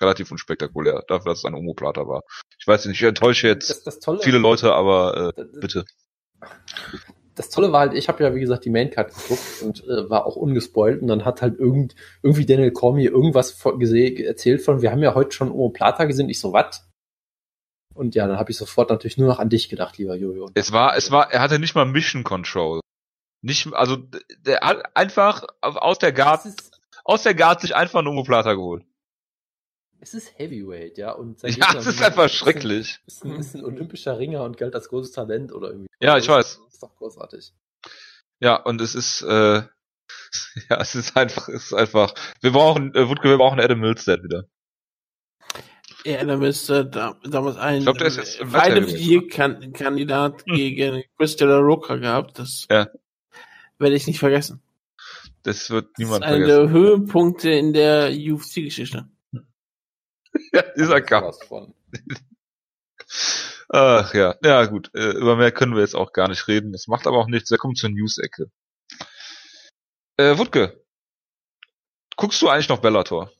relativ unspektakulär, dafür, dass es ein Omoplata war. Ich weiß nicht, ich enttäusche jetzt Das, das Tolle, viele Leute, aber äh, bitte. das Tolle war halt, ich habe ja wie gesagt die Maincard geguckt und äh, war auch ungespoilt und dann hat halt irgend, irgendwie Daniel Cormier irgendwas von, gese- erzählt von, wir haben ja heute schon Omo Plata gesehen. Ich so, was? Und ja, dann habe ich sofort natürlich nur noch an dich gedacht, lieber Jojo. Es war, es war, er hatte nicht mal Mission Control. Nicht, also der hat einfach aus der Guard, aus der Guard sich einfach einen Omoplata geholt. Es ist Heavyweight, ja. Und sein Ja, es ist ein- einfach schrecklich. Ist ein, ist ein olympischer Ringer und galt als großes Talent oder irgendwie. Ja, ich weiß. Das ist doch großartig. Ja, und es ist, äh, ja, es ist einfach, es ist einfach. Wir brauchen, äh, Wutke, wir brauchen Adam Milstead wieder. Ja, da müsste da, damals ein Ich glaub, der ist jetzt im Fight of the Kandidat gegen Chris De La Roca gehabt. Das Ja. werde ich nicht vergessen. Das wird Das ist niemand einer vergessen. der Höhepunkte in der UFC-Geschichte. Ja, dieser Kampf. Von. Ach ja, ja gut. Äh, über mehr können wir jetzt auch gar nicht reden. Das macht aber auch nichts. Wir kommen zur News-Ecke. Äh, Wutke, guckst du eigentlich noch Bellator?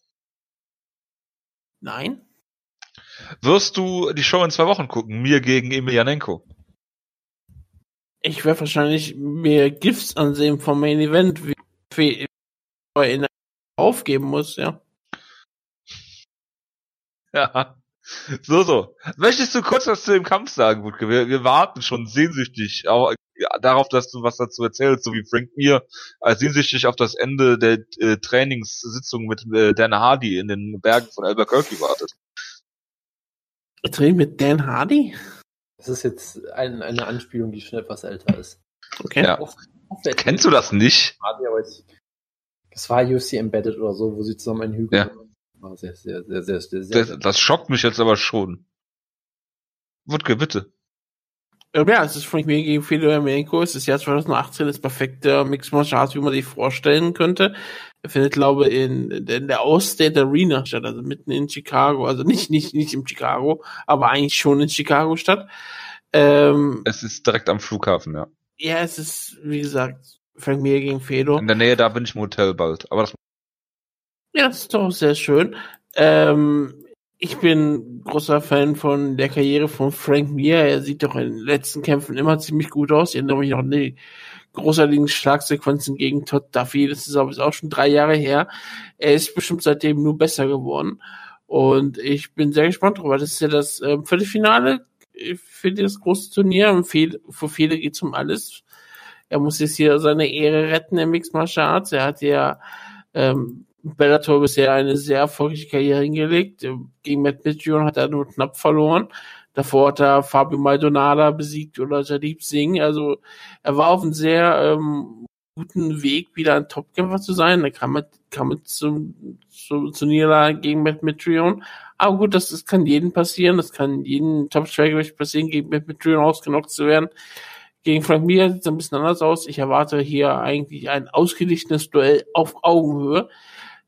Nein? Wirst du die Show in zwei Wochen gucken? Mir gegen Emelianenko? ich werde wahrscheinlich mir GIFs ansehen vom Main Event, wie in aufgeben muss, ja. Ja. So, so. Möchtest du kurz was zu dem Kampf sagen, Wutke? Wir, wir warten schon sehnsüchtig auch, ja, darauf, dass du was dazu erzählst, so wie Frank Mir als sehnsüchtig auf das Ende der äh, Trainingssitzung mit äh, Dan Hardy in den Bergen von Albuquerque wartet. Training mit Dan Hardy? Das ist jetzt ein, eine Anspielung, die schon etwas älter ist. Okay. Ja. Auf, auf Kennst du das nicht? Hardy, aber ich, das war UC Embedded oder so, wo sie zusammen einen Hügel ja. War sehr, sehr, sehr, sehr, sehr, sehr, das, das schockt mich jetzt aber schon. Wutke, bitte. Ja, es ist Frank Mir gegen Fedor Emelianenko. Es ist Jahr 2018 das perfekte Mixed Martial Arts, wie man sich vorstellen könnte. Er findet, glaube ich, in, in der Ausstate Arena statt, also mitten in Chicago. Also nicht, nicht, nicht im Chicago, aber eigentlich schon in Chicago statt. Ähm, es ist direkt am Flughafen, ja. Ja, es ist, wie gesagt, Frank Mir gegen Fedor. In der Nähe, da bin ich im Hotel bald. Aber das ja, das ist doch sehr schön. Ähm, ich bin großer Fan von der Karriere von Frank Mir. Er sieht doch in den letzten Kämpfen immer ziemlich gut aus. Ich erinnere mich auch an die großartigen Schlagsequenzen gegen Todd Duffy. Das ist aber auch schon drei Jahre her. Er ist bestimmt seitdem nur besser geworden. Und ich bin sehr gespannt darüber. Das ist ja das äh, Viertelfinale für das große Turnier. Und viel, für viele geht es um alles. Er muss jetzt hier seine Ehre retten im Mixed Martial Arts. Er hat ja ähm, Bellator bisher eine sehr erfolgreiche Karriere hingelegt. Gegen Matt Mitrion hat er nur knapp verloren. Davor hat er Fabio Maldonada besiegt oder Jadip Singh. Also er war auf einem sehr ähm, guten Weg, wieder ein Topkämpfer zu sein. Da kam er, kam er zum, zu, zu Niederlage gegen Matt Mitrion. Aber gut, das, das kann jedem passieren. Das kann jedem Top-Schwergewicht passieren, gegen Matt Mitrion ausgenockt zu werden. Gegen Frank Mir sieht es ein bisschen anders aus. Ich erwarte hier eigentlich ein ausgeglichenes Duell auf Augenhöhe.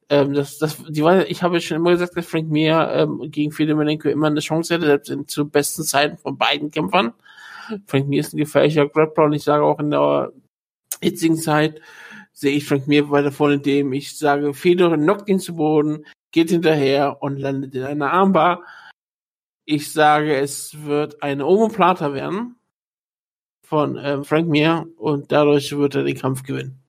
Ähm, das, das, die war, ich habe schon immer gesagt, dass Frank Mir ähm, gegen Fedormenko immer eine Chance hätte, selbst in, zu besten Zeiten von beiden Kämpfern. Frank Mir ist ein gefährlicher Grappler und ich sage auch in der jetzigen Zeit sehe ich Frank Mir weiter vorne, indem ich sage, Fedor knockt ihn zu Boden, geht hinterher und landet in einer Armbar. Ich sage, es wird eine Omoplata werden von ähm, Frank Mir und dadurch wird er den Kampf gewinnen.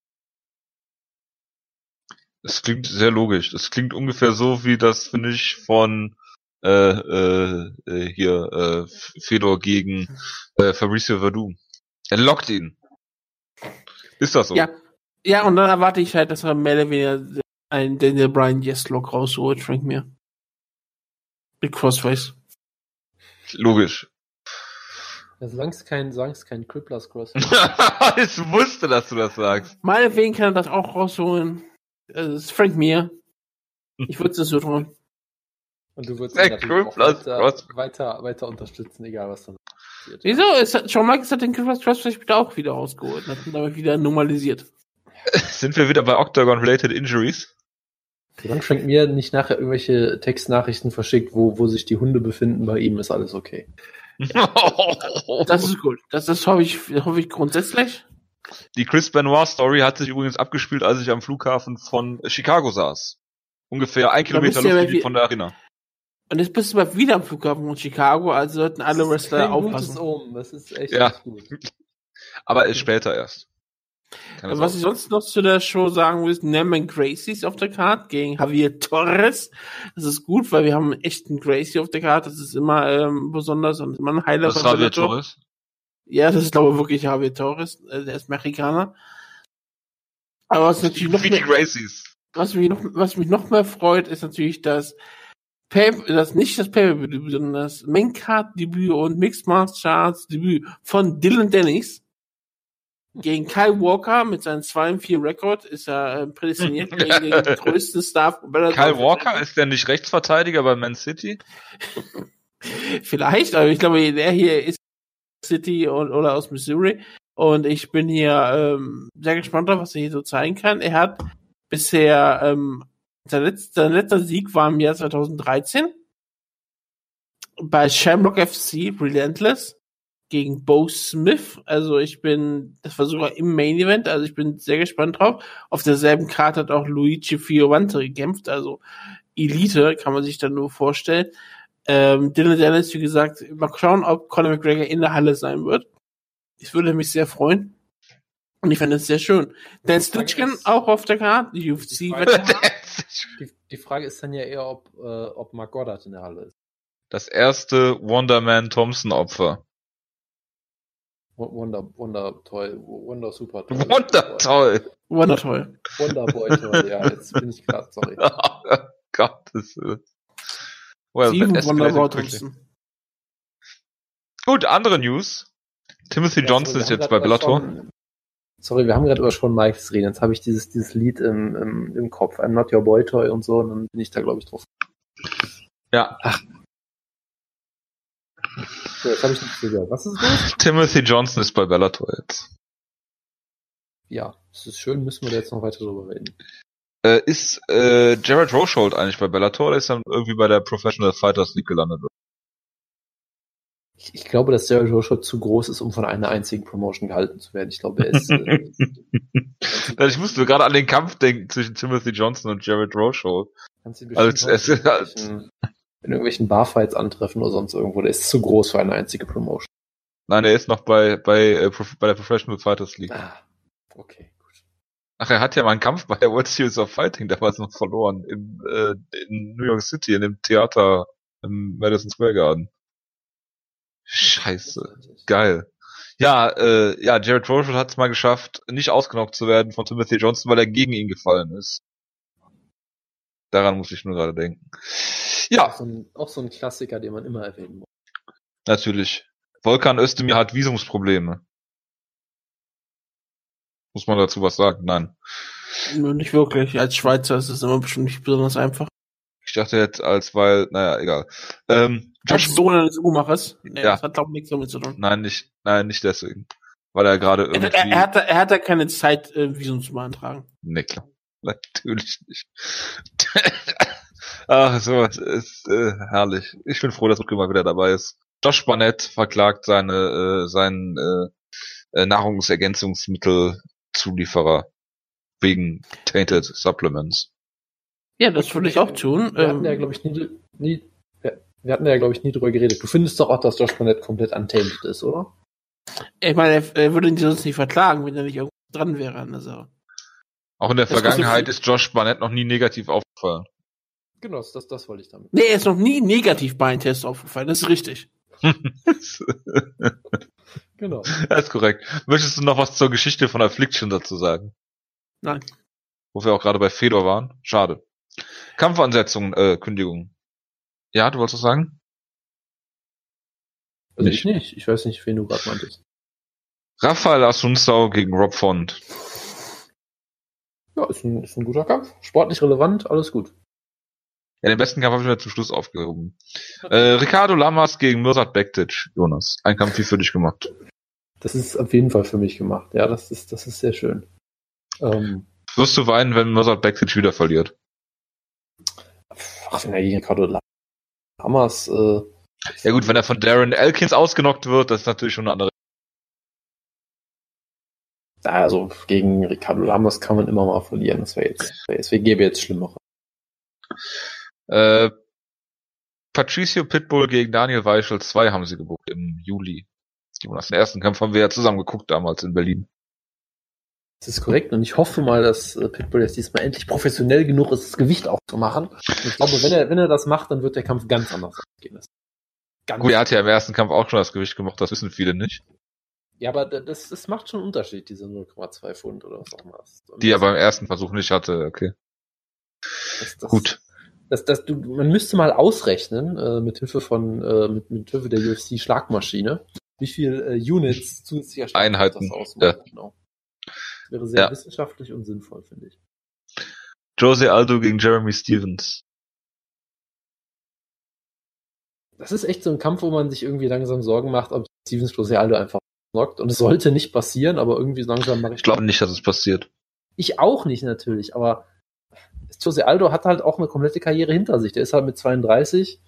Es klingt sehr logisch. Das klingt ungefähr so wie das, finde ich, von äh, äh, äh, hier äh, Fedor gegen äh, Fabricio Verdum. Er lockt ihn. Ist das so? Ja. Ja, und dann erwarte ich halt, dass er mehr oder weniger einen Daniel Bryan Yes Lock rausholt, Frank mir. Mit Crossface. Logisch. Ja, solange es kein, solange es kein Cripplers Cross ich wusste, dass du das sagst. Meinetwegen kann er das auch rausholen. Das ist Frank Mir. Ich würde es so tun. Und du würdest ihn natürlich auch weiter, weiter, weiter unterstützen, egal was dann passiert. Wieso? Es hat, Shawn Michaels hat den Cripples Trust vielleicht auch wieder rausgeholt und hat ihn damit wieder normalisiert. Sind wir wieder bei Octagon-related Injuries? Solange Frank Mir nicht nachher irgendwelche Textnachrichten verschickt, wo, wo sich die Hunde befinden, bei ihm ist alles okay. das ist gut. Das, das hoffe ich, hoffe ich grundsätzlich. Die Chris Benoit Story hat sich übrigens abgespielt, als ich am Flughafen von Chicago saß. Ungefähr ein Kilometer Luftlinie von der Arena. Und jetzt bist du mal wieder am Flughafen von Chicago, also sollten alle Wrestler aufpassen. Um. Das ist echt, ja. gut. Aber ist später erst. Keine Was ich sonst noch zu der Show sagen will, ist Neman Gracies auf der Karte gegen Javier Torres. Das ist gut, weil wir haben einen echten Gracie auf der Karte. Das ist immer ähm, besonders und immer ein Highlight. Was Javier Torres? Ja, das ist glaube ich wirklich Javier Torres, äh, der ist Mexikaner. Aber was natürlich noch mehr, was mich noch, was mich noch mehr freut, ist natürlich das Pay, das nicht das Pay-Per-Debüt, sondern das Maincard-Debüt und Mixed Martial Arts Debüt von Dylan Dennis gegen Kyle Walker mit seinem 2 4 Rekord ist er äh, prädestiniert gegen den größten Star. Kyle Walker ist der nicht Rechtsverteidiger bei Man City? Vielleicht, aber ich glaube, der hier ist City und, oder aus Missouri. Und ich bin hier ähm, sehr gespannt drauf, was er hier so zeigen kann. Er hat bisher ähm, sein, letzter, sein letzter Sieg war im Jahr 2013 bei Shamrock FC Relentless gegen Bo Smith. Also ich bin, das war sogar im Main Event, also ich bin sehr gespannt drauf. Auf derselben Karte hat auch Luigi Fiorante gekämpft, also Elite kann man sich dann nur vorstellen. Ähm, Dylan Dennis, wie gesagt, mal schauen, ob Conor McGregor in der Halle sein wird. Ich würde mich sehr freuen. Und ich fände es sehr schön. Dan Stitchkin auch auf der Karte, die UFC Die Frage-. Die, die Frage ist dann ja eher, ob, äh, ob Mark Goddard in der Halle ist. Das erste Wonderman Thompson Opfer. Wo- Wonder, Wonder, toll, Wonder, super toll. Wunder toll. Wundertoll. Wonderboy toll, ja, jetzt bin ich gerade, sorry. Oh Gottes Willen. Well, Sieben Wunderbar. Thompson. Gut, andere News. Timothy Ja, Johnson ist jetzt bei Bellator. Sorry, wir haben gerade über Shawn Michaels reden. Jetzt habe ich dieses, dieses Lied im, im, im Kopf. I'm not your boy toy und so, und dann bin ich da, glaube ich, drauf. Ja, So, jetzt habe ich nichts gehört. Was ist los? Timothy Johnson ist bei Bellator jetzt. Ja, es ist schön, müssen wir da jetzt noch weiter drüber reden. Äh, ist äh, Jared Rochold eigentlich bei Bellator oder ist er irgendwie bei der Professional Fighters League gelandet? Ich, ich glaube, dass Jared Joshua zu groß ist, um von einer einzigen Promotion gehalten zu werden. Ich glaube, er ist. Äh, Also ich musste gerade an den Kampf denken zwischen Timothy Johnson und Jared Rochold. kannst ihn Als- bestimmt es- in irgendwelchen, in irgendwelchen Barfights antreffen oder sonst irgendwo. Der ist zu groß für eine einzige Promotion. Nein, er ist noch bei bei äh, bei der Professional Fighters League. Ah, okay. Ach, er hat ja mal einen Kampf bei der World Series of Fighting damals noch verloren im äh, in New York City in dem Theater im Madison Square Garden. Scheiße. Geil. Ja, äh, ja, Jared Rochold hat es mal geschafft, nicht ausgenockt zu werden von Timothy Johnson, weil er gegen ihn gefallen ist. Daran muss ich nur gerade denken. Auch Ja, so, ein, auch so ein Klassiker, den man immer erwähnen muss. natürlich. Volkan Özdemir hat Visumsprobleme. Muss man dazu was sagen? Nein. Nur nicht wirklich. Als Schweizer ist es immer bestimmt nicht besonders einfach. Ich dachte jetzt als, weil, naja, egal. Ähm, Als Josh, Sohn eines Uhrmachers? Nee, Ja. das hat glaube ich nichts damit zu tun. nein, nicht, nein, nicht deswegen. Weil er gerade Er, irgendwie, er, er, hat, da- er hat da keine Zeit, äh, Visum zu beantragen. nee, klar. Natürlich nicht. Ach, so, es ist äh, herrlich. Ich bin froh, dass Rutke mal wieder dabei ist. Josh Barnett verklagt seine, äh, seinen äh, äh, Nahrungsergänzungsmittelzulieferer wegen tainted supplements. Ja, das würde ich auch tun. Wir hatten ja, Ähm, glaube ich, nie, nie wir, wir hatten ja, glaube ich, nie drüber geredet. Du findest doch auch, dass Josh Barnett komplett untainted ist, oder? ich meine, er, er würde ihn sonst nicht verklagen, wenn er nicht irgendwo dran wäre an der Sache. Auch in der Das Vergangenheit ist Josh Barnett noch nie negativ aufgefallen. Genau, das, das, das wollte ich damit. Nee, er ist noch nie negativ bei einem Test aufgefallen, das ist richtig. Genau. Das ist korrekt. Möchtest du noch was zur Geschichte von Affliction dazu sagen? Nein. Wo wir auch gerade bei Fedor waren? Schade. Kampfansetzungen, äh, Kündigungen. Ja, du wolltest was sagen? Also Nicht. ich nicht. Ich weiß nicht, wen du gerade meintest. Raphael Asunsau gegen Rob Font. Ja, ist ein, ist ein guter Kampf. Sportlich relevant, alles gut. Ja, den besten Kampf habe ich mir zum Schluss aufgehoben. Äh, Ricardo Lamas gegen Mirsad Bektic, Jonas. Ein Kampf wie für dich gemacht. Das ist auf jeden Fall für mich gemacht. Ja, das ist, das ist sehr schön. Ähm, Wirst du weinen, wenn Mirsad Bektic wieder verliert? ach, wenn er gegen Ricardo Lamas, äh, Ja gut, wenn er von Darren Elkins ausgenockt wird, das ist natürlich schon eine andere. Also gegen Ricardo Lamas kann man immer mal verlieren. Das wäre jetzt, wär jetzt, wir gäbe jetzt Schlimmere. Äh, Patricio Pitbull gegen Daniel Weichel 2 haben sie gebucht im Juli. Jonas, den ersten Kampf haben wir ja zusammen geguckt damals in Berlin. Das ist korrekt und ich hoffe mal, dass äh, Pitbull jetzt diesmal endlich professionell genug ist, das Gewicht aufzumachen. Und ich glaube, wenn er, wenn er das macht, dann wird der Kampf ganz anders ausgehen. Ganz Gut, er hat ja im ersten Kampf auch schon das Gewicht gemacht, das wissen viele nicht. ja, aber da- das, das macht schon einen Unterschied, diese 0,2 Pfund oder was auch immer. Die er beim ersten Versuch nicht hatte, okay. das, das, Gut. Das, das, du, man müsste mal ausrechnen, äh, mit Hilfe von, äh, mit, mit Hilfe der UFC Schlagmaschine, wie viel äh, Units zusätzlicher Schlagkraft Einheiten, das ausmacht. Genau. Das wäre sehr Ja. wissenschaftlich und sinnvoll, finde ich. Jose Aldo gegen Jeremy Stevens. Das ist echt so ein Kampf, wo man sich irgendwie langsam Sorgen macht, ob Stevens Jose Aldo einfach knockt. Und es sollte nicht passieren, aber irgendwie langsam mache ich Ich glaube nicht, dass es passiert. Ich auch nicht natürlich, aber Jose Aldo hat halt auch eine komplette Karriere hinter sich. Der ist halt mit 32,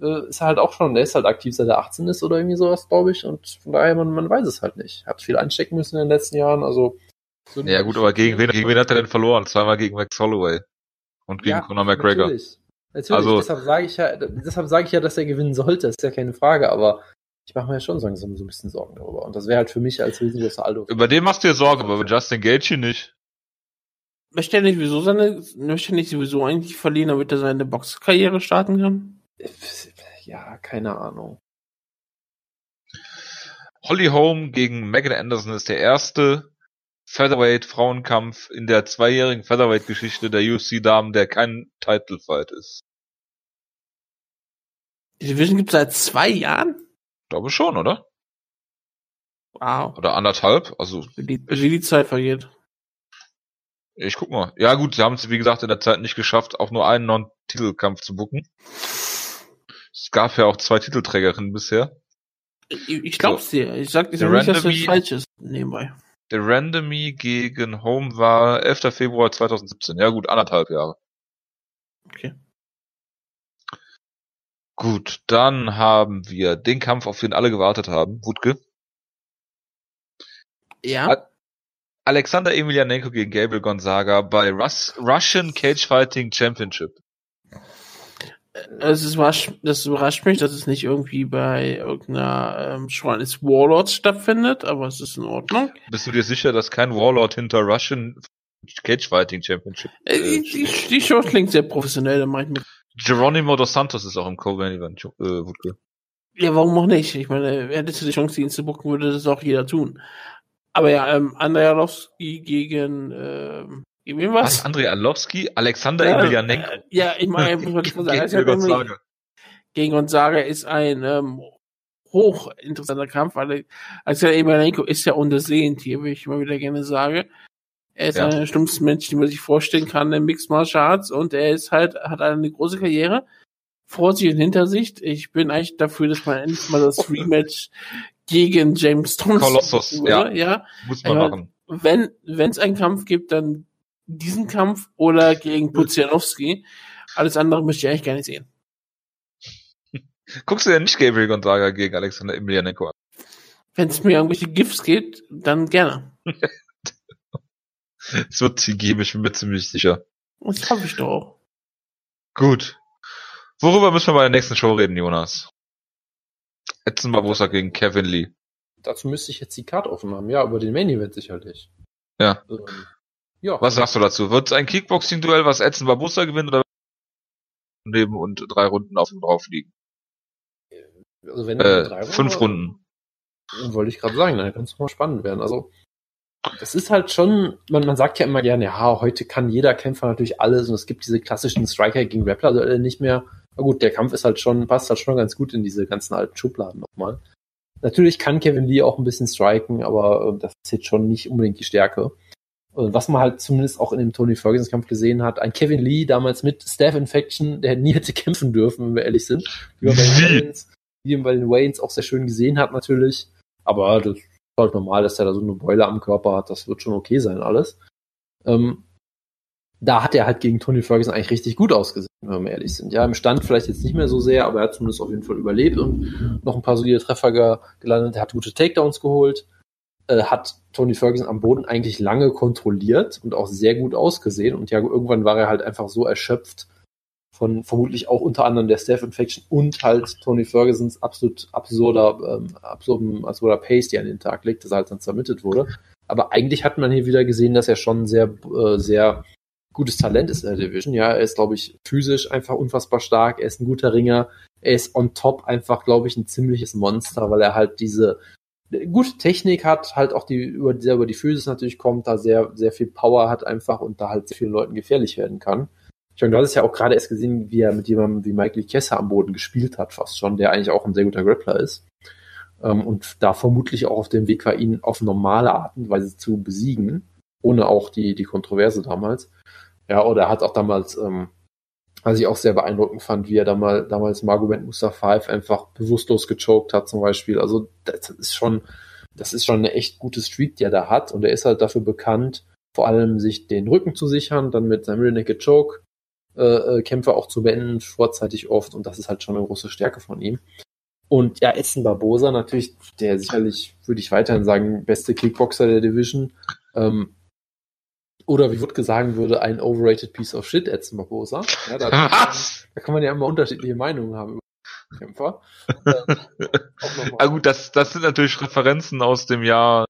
äh, ist halt auch schon, der ist halt aktiv seit er 18 ist oder irgendwie sowas, glaube ich. Und von daher, man, man weiß es halt nicht. Hat viel einstecken müssen in den letzten Jahren, also. so Ja gut, aber gegen wen, gegen wen hat er denn verloren? Zweimal gegen Max Holloway. Und gegen Ja, Conor McGregor. Natürlich. Natürlich, Also- deshalb sage ich ja, deshalb sage ich ja, dass er gewinnen sollte, ist ja keine Frage, aber ich mache mir ja schon so ein bisschen Sorgen darüber. Und das wäre halt für mich als riesengroßer Aldo. Über den machst du dir Sorgen, aber über Justin Gaethje nicht. Möchte er nicht sowieso seine, möchte er nicht sowieso eigentlich verlieren, damit er seine Boxkarriere starten kann? Ja, keine Ahnung. Holly Holm gegen Megan Anderson ist der erste Featherweight-Frauenkampf in der zweijährigen Featherweight-Geschichte der UFC-Damen, der kein Title-Fight ist. Die Division gibt es seit zwei Jahren? Ich glaube schon, oder? Wow. Oder anderthalb, also. Wie die, wie die Zeit vergeht. Ich guck mal. Ja gut, sie haben es wie gesagt in der Zeit nicht geschafft, auch nur einen Non-Titelkampf zu bucken. Es gab ja auch zwei Titelträgerinnen bisher. Ich, ich glaub's dir. Ich sag, sag nicht, dass das falsch ist. Nebenbei. Der Randomie gegen Home war 11. Februar 2017. Ja gut, anderthalb Jahre. Okay. Gut, dann haben wir den Kampf, auf den alle gewartet haben. Wutke. Ja. Hat- Alexander Emelianenko gegen Gabriel Gonzaga bei Rus Russian Cage Fighting Championship. Es ist, überrascht- das überrascht mich, dass es nicht irgendwie bei irgendeiner ähm, Schwein des Warlords stattfindet, aber es ist in Ordnung. Bist du dir sicher, dass kein Warlord hinter Russian Cage Fighting Championship Äh, äh, die, die, die Show klingt sehr professionell, da ich mir. Geronimo dos Santos ist auch im Co-Main-Event, äh, Wutke. Ja, warum auch nicht? Ich meine, hättest du die Chance, ihn zu bucken, würde das auch jeder tun. Aber ja, ähm, Andrejalowski gegen, ähm, gegen wen Was? was? Andrei Arlovski? Alexander Ja, Emelianenko? äh, ja, ich meine, ich wollte schon sagen, Gegen irgendwie- Gonzaga. gegen Gonzaga ist ein ähm, hochinteressanter Kampf, weil Alexander Emelianenko ist ja untersehend hier, wie ich immer wieder gerne sage. Er ist Ja. einer der schlimmsten Menschen, die man sich vorstellen kann im Mixed Martial Arts und er ist halt, hat eine große Karriere vor sich und hinter sich. Ich bin eigentlich dafür, dass man endlich mal das Rematch gegen James Thompson machen würde. ja. Muss man Ja. machen. Wenn es einen Kampf gibt, dann diesen Kampf oder gegen Puzianowski. Alles andere möchte ich eigentlich gar nicht sehen. Guckst du ja nicht Gabriel Gonzaga gegen Alexander Emelianenko an? Wenn es mir irgendwelche Gifts gibt, dann gerne. Es wird sie geben, ich bin mir ziemlich sicher. Das hoffe ich doch auch. Gut. Worüber müssen wir bei der nächsten Show reden, Jonas? Edson Barbosa gegen Kevin Lee. Dazu müsste ich jetzt die Karte offen haben. Ja, über den Main Event sicherlich. Ja. Ähm, ja. Was sagst du dazu? Wird es ein Kickboxing-Duell, was Edson Barbosa gewinnt oder neben und drei Runden auf ihm drauf liegen? Also wenn Äh, drei fünf Runden. Wollte ich gerade sagen, dann kann es mal spannend werden. Also es ist halt schon, man, man sagt ja immer gerne, ja, heute kann jeder Kämpfer natürlich alles und es gibt diese klassischen Striker gegen Rappler nicht mehr. Na gut, der Kampf ist halt schon, passt halt schon ganz gut in diese ganzen alten Schubladen nochmal. Natürlich kann Kevin Lee auch ein bisschen striken, aber äh, das ist jetzt schon nicht unbedingt die Stärke. Und was man halt zumindest auch in dem Tony Ferguson Kampf gesehen hat, ein Kevin Lee damals mit Staph Infection, der nie hätte kämpfen dürfen, wenn wir ehrlich sind. Wie man bei den? Waynes, wie man bei den Waynes auch sehr schön gesehen hat natürlich. Aber das ist halt normal, dass er da so eine Beule am Körper hat. Das wird schon okay sein alles. Ähm, da hat er halt gegen Tony Ferguson eigentlich richtig gut ausgesehen, wenn wir ehrlich sind. Ja, im Stand vielleicht jetzt nicht mehr so sehr, aber er hat zumindest auf jeden Fall überlebt und noch ein paar solide Treffer ge gelandet. Er hat gute Takedowns geholt, äh, hat Tony Ferguson am Boden eigentlich lange kontrolliert und auch sehr gut ausgesehen. Und ja, irgendwann war er halt einfach so erschöpft von vermutlich auch unter anderem der Staph Infection und halt Tony Fergusons absolut absurder, ähm, absurden, absurder Pace, die an den Tag legt, dass er halt dann zermittelt wurde. Aber eigentlich hat man hier wieder gesehen, dass er schon sehr, äh, sehr gutes Talent ist in der Division. Ja, er ist, glaube ich, physisch einfach unfassbar stark. Er ist ein guter Ringer. Er ist on top einfach, glaube ich, ein ziemliches Monster, weil er halt diese gute Technik hat, halt auch die über, sehr über die Physis natürlich kommt, da sehr, sehr viel Power hat einfach und da halt sehr vielen Leuten gefährlich werden kann. Ich meine, du hast es ja auch gerade erst gesehen, wie er mit jemandem wie Michael Kessa am Boden gespielt hat, fast schon, der eigentlich auch ein sehr guter Grappler ist. Ähm, und da vermutlich auch auf dem Weg war, ihn auf normale Art und Weise zu besiegen, ohne auch die, die Kontroverse damals. Ja, oder er hat auch damals, ähm, was ich auch sehr beeindruckend fand, wie er damals, damals Magomed Mustafaev einfach bewusstlos gechoked hat zum Beispiel. Also das ist schon, das ist schon eine echt gute Streak, die er da hat. Und er ist halt dafür bekannt, vor allem sich den Rücken zu sichern, dann mit seinem Rear Naked Choke äh, äh, Kämpfe auch zu beenden, vorzeitig oft. Und das ist halt schon eine große Stärke von ihm. Und ja, Edson Barbosa natürlich, der sicherlich, würde ich weiterhin sagen, beste Kickboxer der Division. Ähm, oder wie Wutke sagen würde, ein overrated piece of shit, Edson Barbosa. Ja, da, da kann man ja immer unterschiedliche Meinungen haben. Kämpfer. ähm, ah gut, das, das sind natürlich Referenzen aus dem Jahr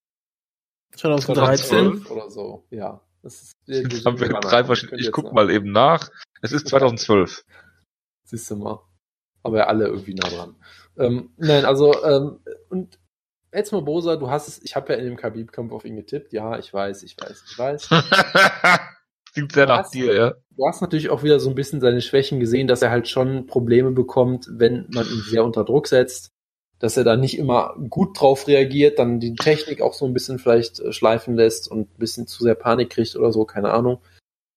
2013 oder so, ja. Das ist, haben wir drei verschiedene. Ich guck mal eben nach. Es ist 2012. Siehst du mal. Aber ja alle irgendwie nah dran. Ähm, nein, also, ähm, und jetzt mal Bosa, du hast es, ich habe ja in dem Khabib-Kampf auf ihn getippt. Ja, ich weiß, ich weiß, ich weiß. Klingt sehr nach dir, ja. Du hast natürlich auch wieder so ein bisschen seine Schwächen gesehen, dass er halt schon Probleme bekommt, wenn man ihn sehr unter Druck setzt, dass er da nicht immer gut drauf reagiert, dann die Technik auch so ein bisschen vielleicht äh, schleifen lässt und ein bisschen zu sehr Panik kriegt oder so, keine Ahnung.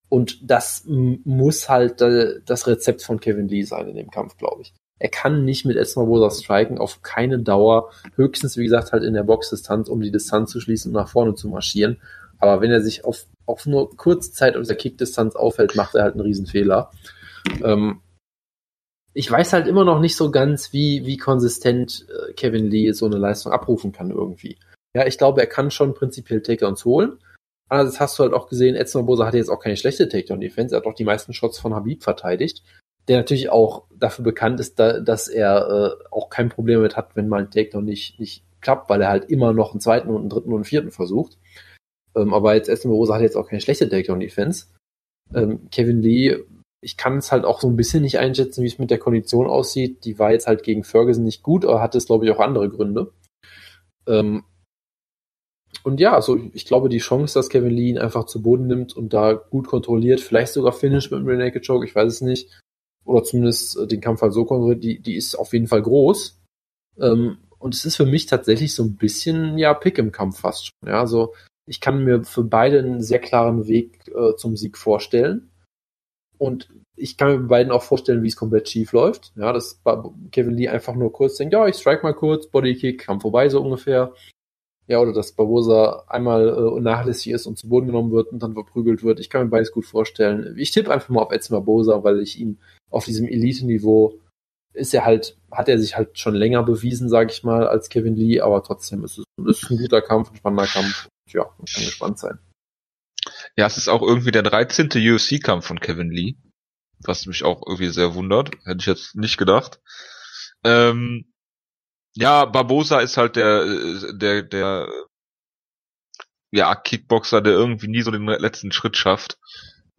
Und das muss halt äh, das Rezept von Kevin Lee sein in dem Kampf, glaube ich. Er kann nicht mit Esmabosa striken, auf keine Dauer. Höchstens, wie gesagt, halt in der Boxdistanz, um die Distanz zu schließen und nach vorne zu marschieren. Aber wenn er sich auf, auf nur kurze Zeit aus der Kickdistanz aufhält, macht er halt einen Riesenfehler. Ähm, ich weiß halt immer noch nicht so ganz, wie, wie konsistent äh, Kevin Lee so eine Leistung abrufen kann irgendwie. Ja, ich glaube, er kann schon prinzipiell Takedowns holen. Andererseits hast du halt auch gesehen, Edson Bosa hatte jetzt auch keine schlechte Takedown-Defense. Er hat auch die meisten Shots von Habib verteidigt. Der natürlich auch dafür bekannt ist, da, dass er äh, auch kein Problem damit hat, wenn mal ein Takedown nicht, nicht klappt, weil er halt immer noch einen zweiten und einen dritten und einen vierten versucht. Ähm, aber jetzt Eston Rosa hat jetzt auch keine schlechte Takedown-Defense. Ähm, Kevin Lee, ich kann es halt auch so ein bisschen nicht einschätzen, wie es mit der Kondition aussieht. Die war jetzt halt gegen Ferguson nicht gut, aber hatte es, glaube ich, auch andere Gründe. Ähm, und ja, also ich glaube, die Chance, dass Kevin Lee ihn einfach zu Boden nimmt und da gut kontrolliert, vielleicht sogar Finish mit dem Rear Naked Choke, ich weiß es nicht, oder zumindest äh, den Kampf halt so kontrolliert, die, die ist auf jeden Fall groß. Ähm, und es ist für mich tatsächlich so ein bisschen, ja, Pick im Kampf fast schon. Ja, also ich kann mir für beide einen sehr klaren Weg äh, zum Sieg vorstellen. Und ich kann mir bei beiden auch vorstellen, wie es komplett schief läuft. Ja, dass Kevin Lee einfach nur kurz denkt, ja, ich strike mal kurz, Bodykick, Kampf vorbei, so ungefähr. Ja, oder dass Barbosa einmal äh, unnachlässig ist und zu Boden genommen wird und dann verprügelt wird. Ich kann mir beides gut vorstellen. Ich tippe einfach mal auf Edson Barbosa, weil ich ihn auf diesem Elite-Niveau ist er halt, hat er sich halt schon länger bewiesen, sage ich mal, als Kevin Lee, aber trotzdem ist es, ist ein guter Kampf, ein spannender Kampf ja, man kann gespannt sein. Ja, es ist auch irgendwie der 13. UFC-Kampf von Kevin Lee, was mich auch irgendwie sehr wundert. Hätte ich jetzt nicht gedacht. Ähm, ja, Barbosa ist halt der, der, der, ja, Kickboxer, der irgendwie nie so den letzten Schritt schafft.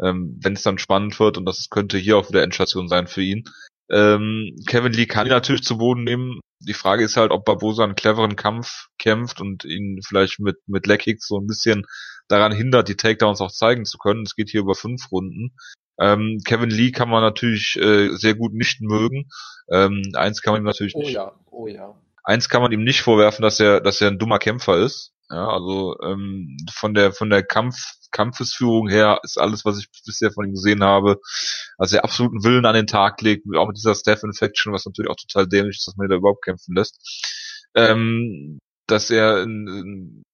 Ähm, wenn es dann spannend wird und das könnte hier auch wieder Endstation sein für ihn. Ähm, Kevin Lee kann ihn natürlich zu Boden nehmen. Die Frage ist halt, ob Barbosa einen cleveren Kampf kämpft und ihn vielleicht mit, mit Leckkicks so ein bisschen daran hindert, die Takedowns auch zeigen zu können. Es geht hier über fünf Runden. Ähm, Kevin Lee kann man natürlich äh, sehr gut nicht mögen. Ähm, eins kann man ihm natürlich oh nicht. Ja, oh ja. Eins kann man ihm nicht vorwerfen, dass er, dass er ein dummer Kämpfer ist. Ja, also ähm, von der von der Kampf Kampfesführung her ist alles, was ich bisher von ihm gesehen habe, also er absoluten Willen an den Tag legt, auch mit dieser Staff Infection, was natürlich auch total dämlich ist, dass man ihn da überhaupt kämpfen lässt. Ähm, dass er ein, ein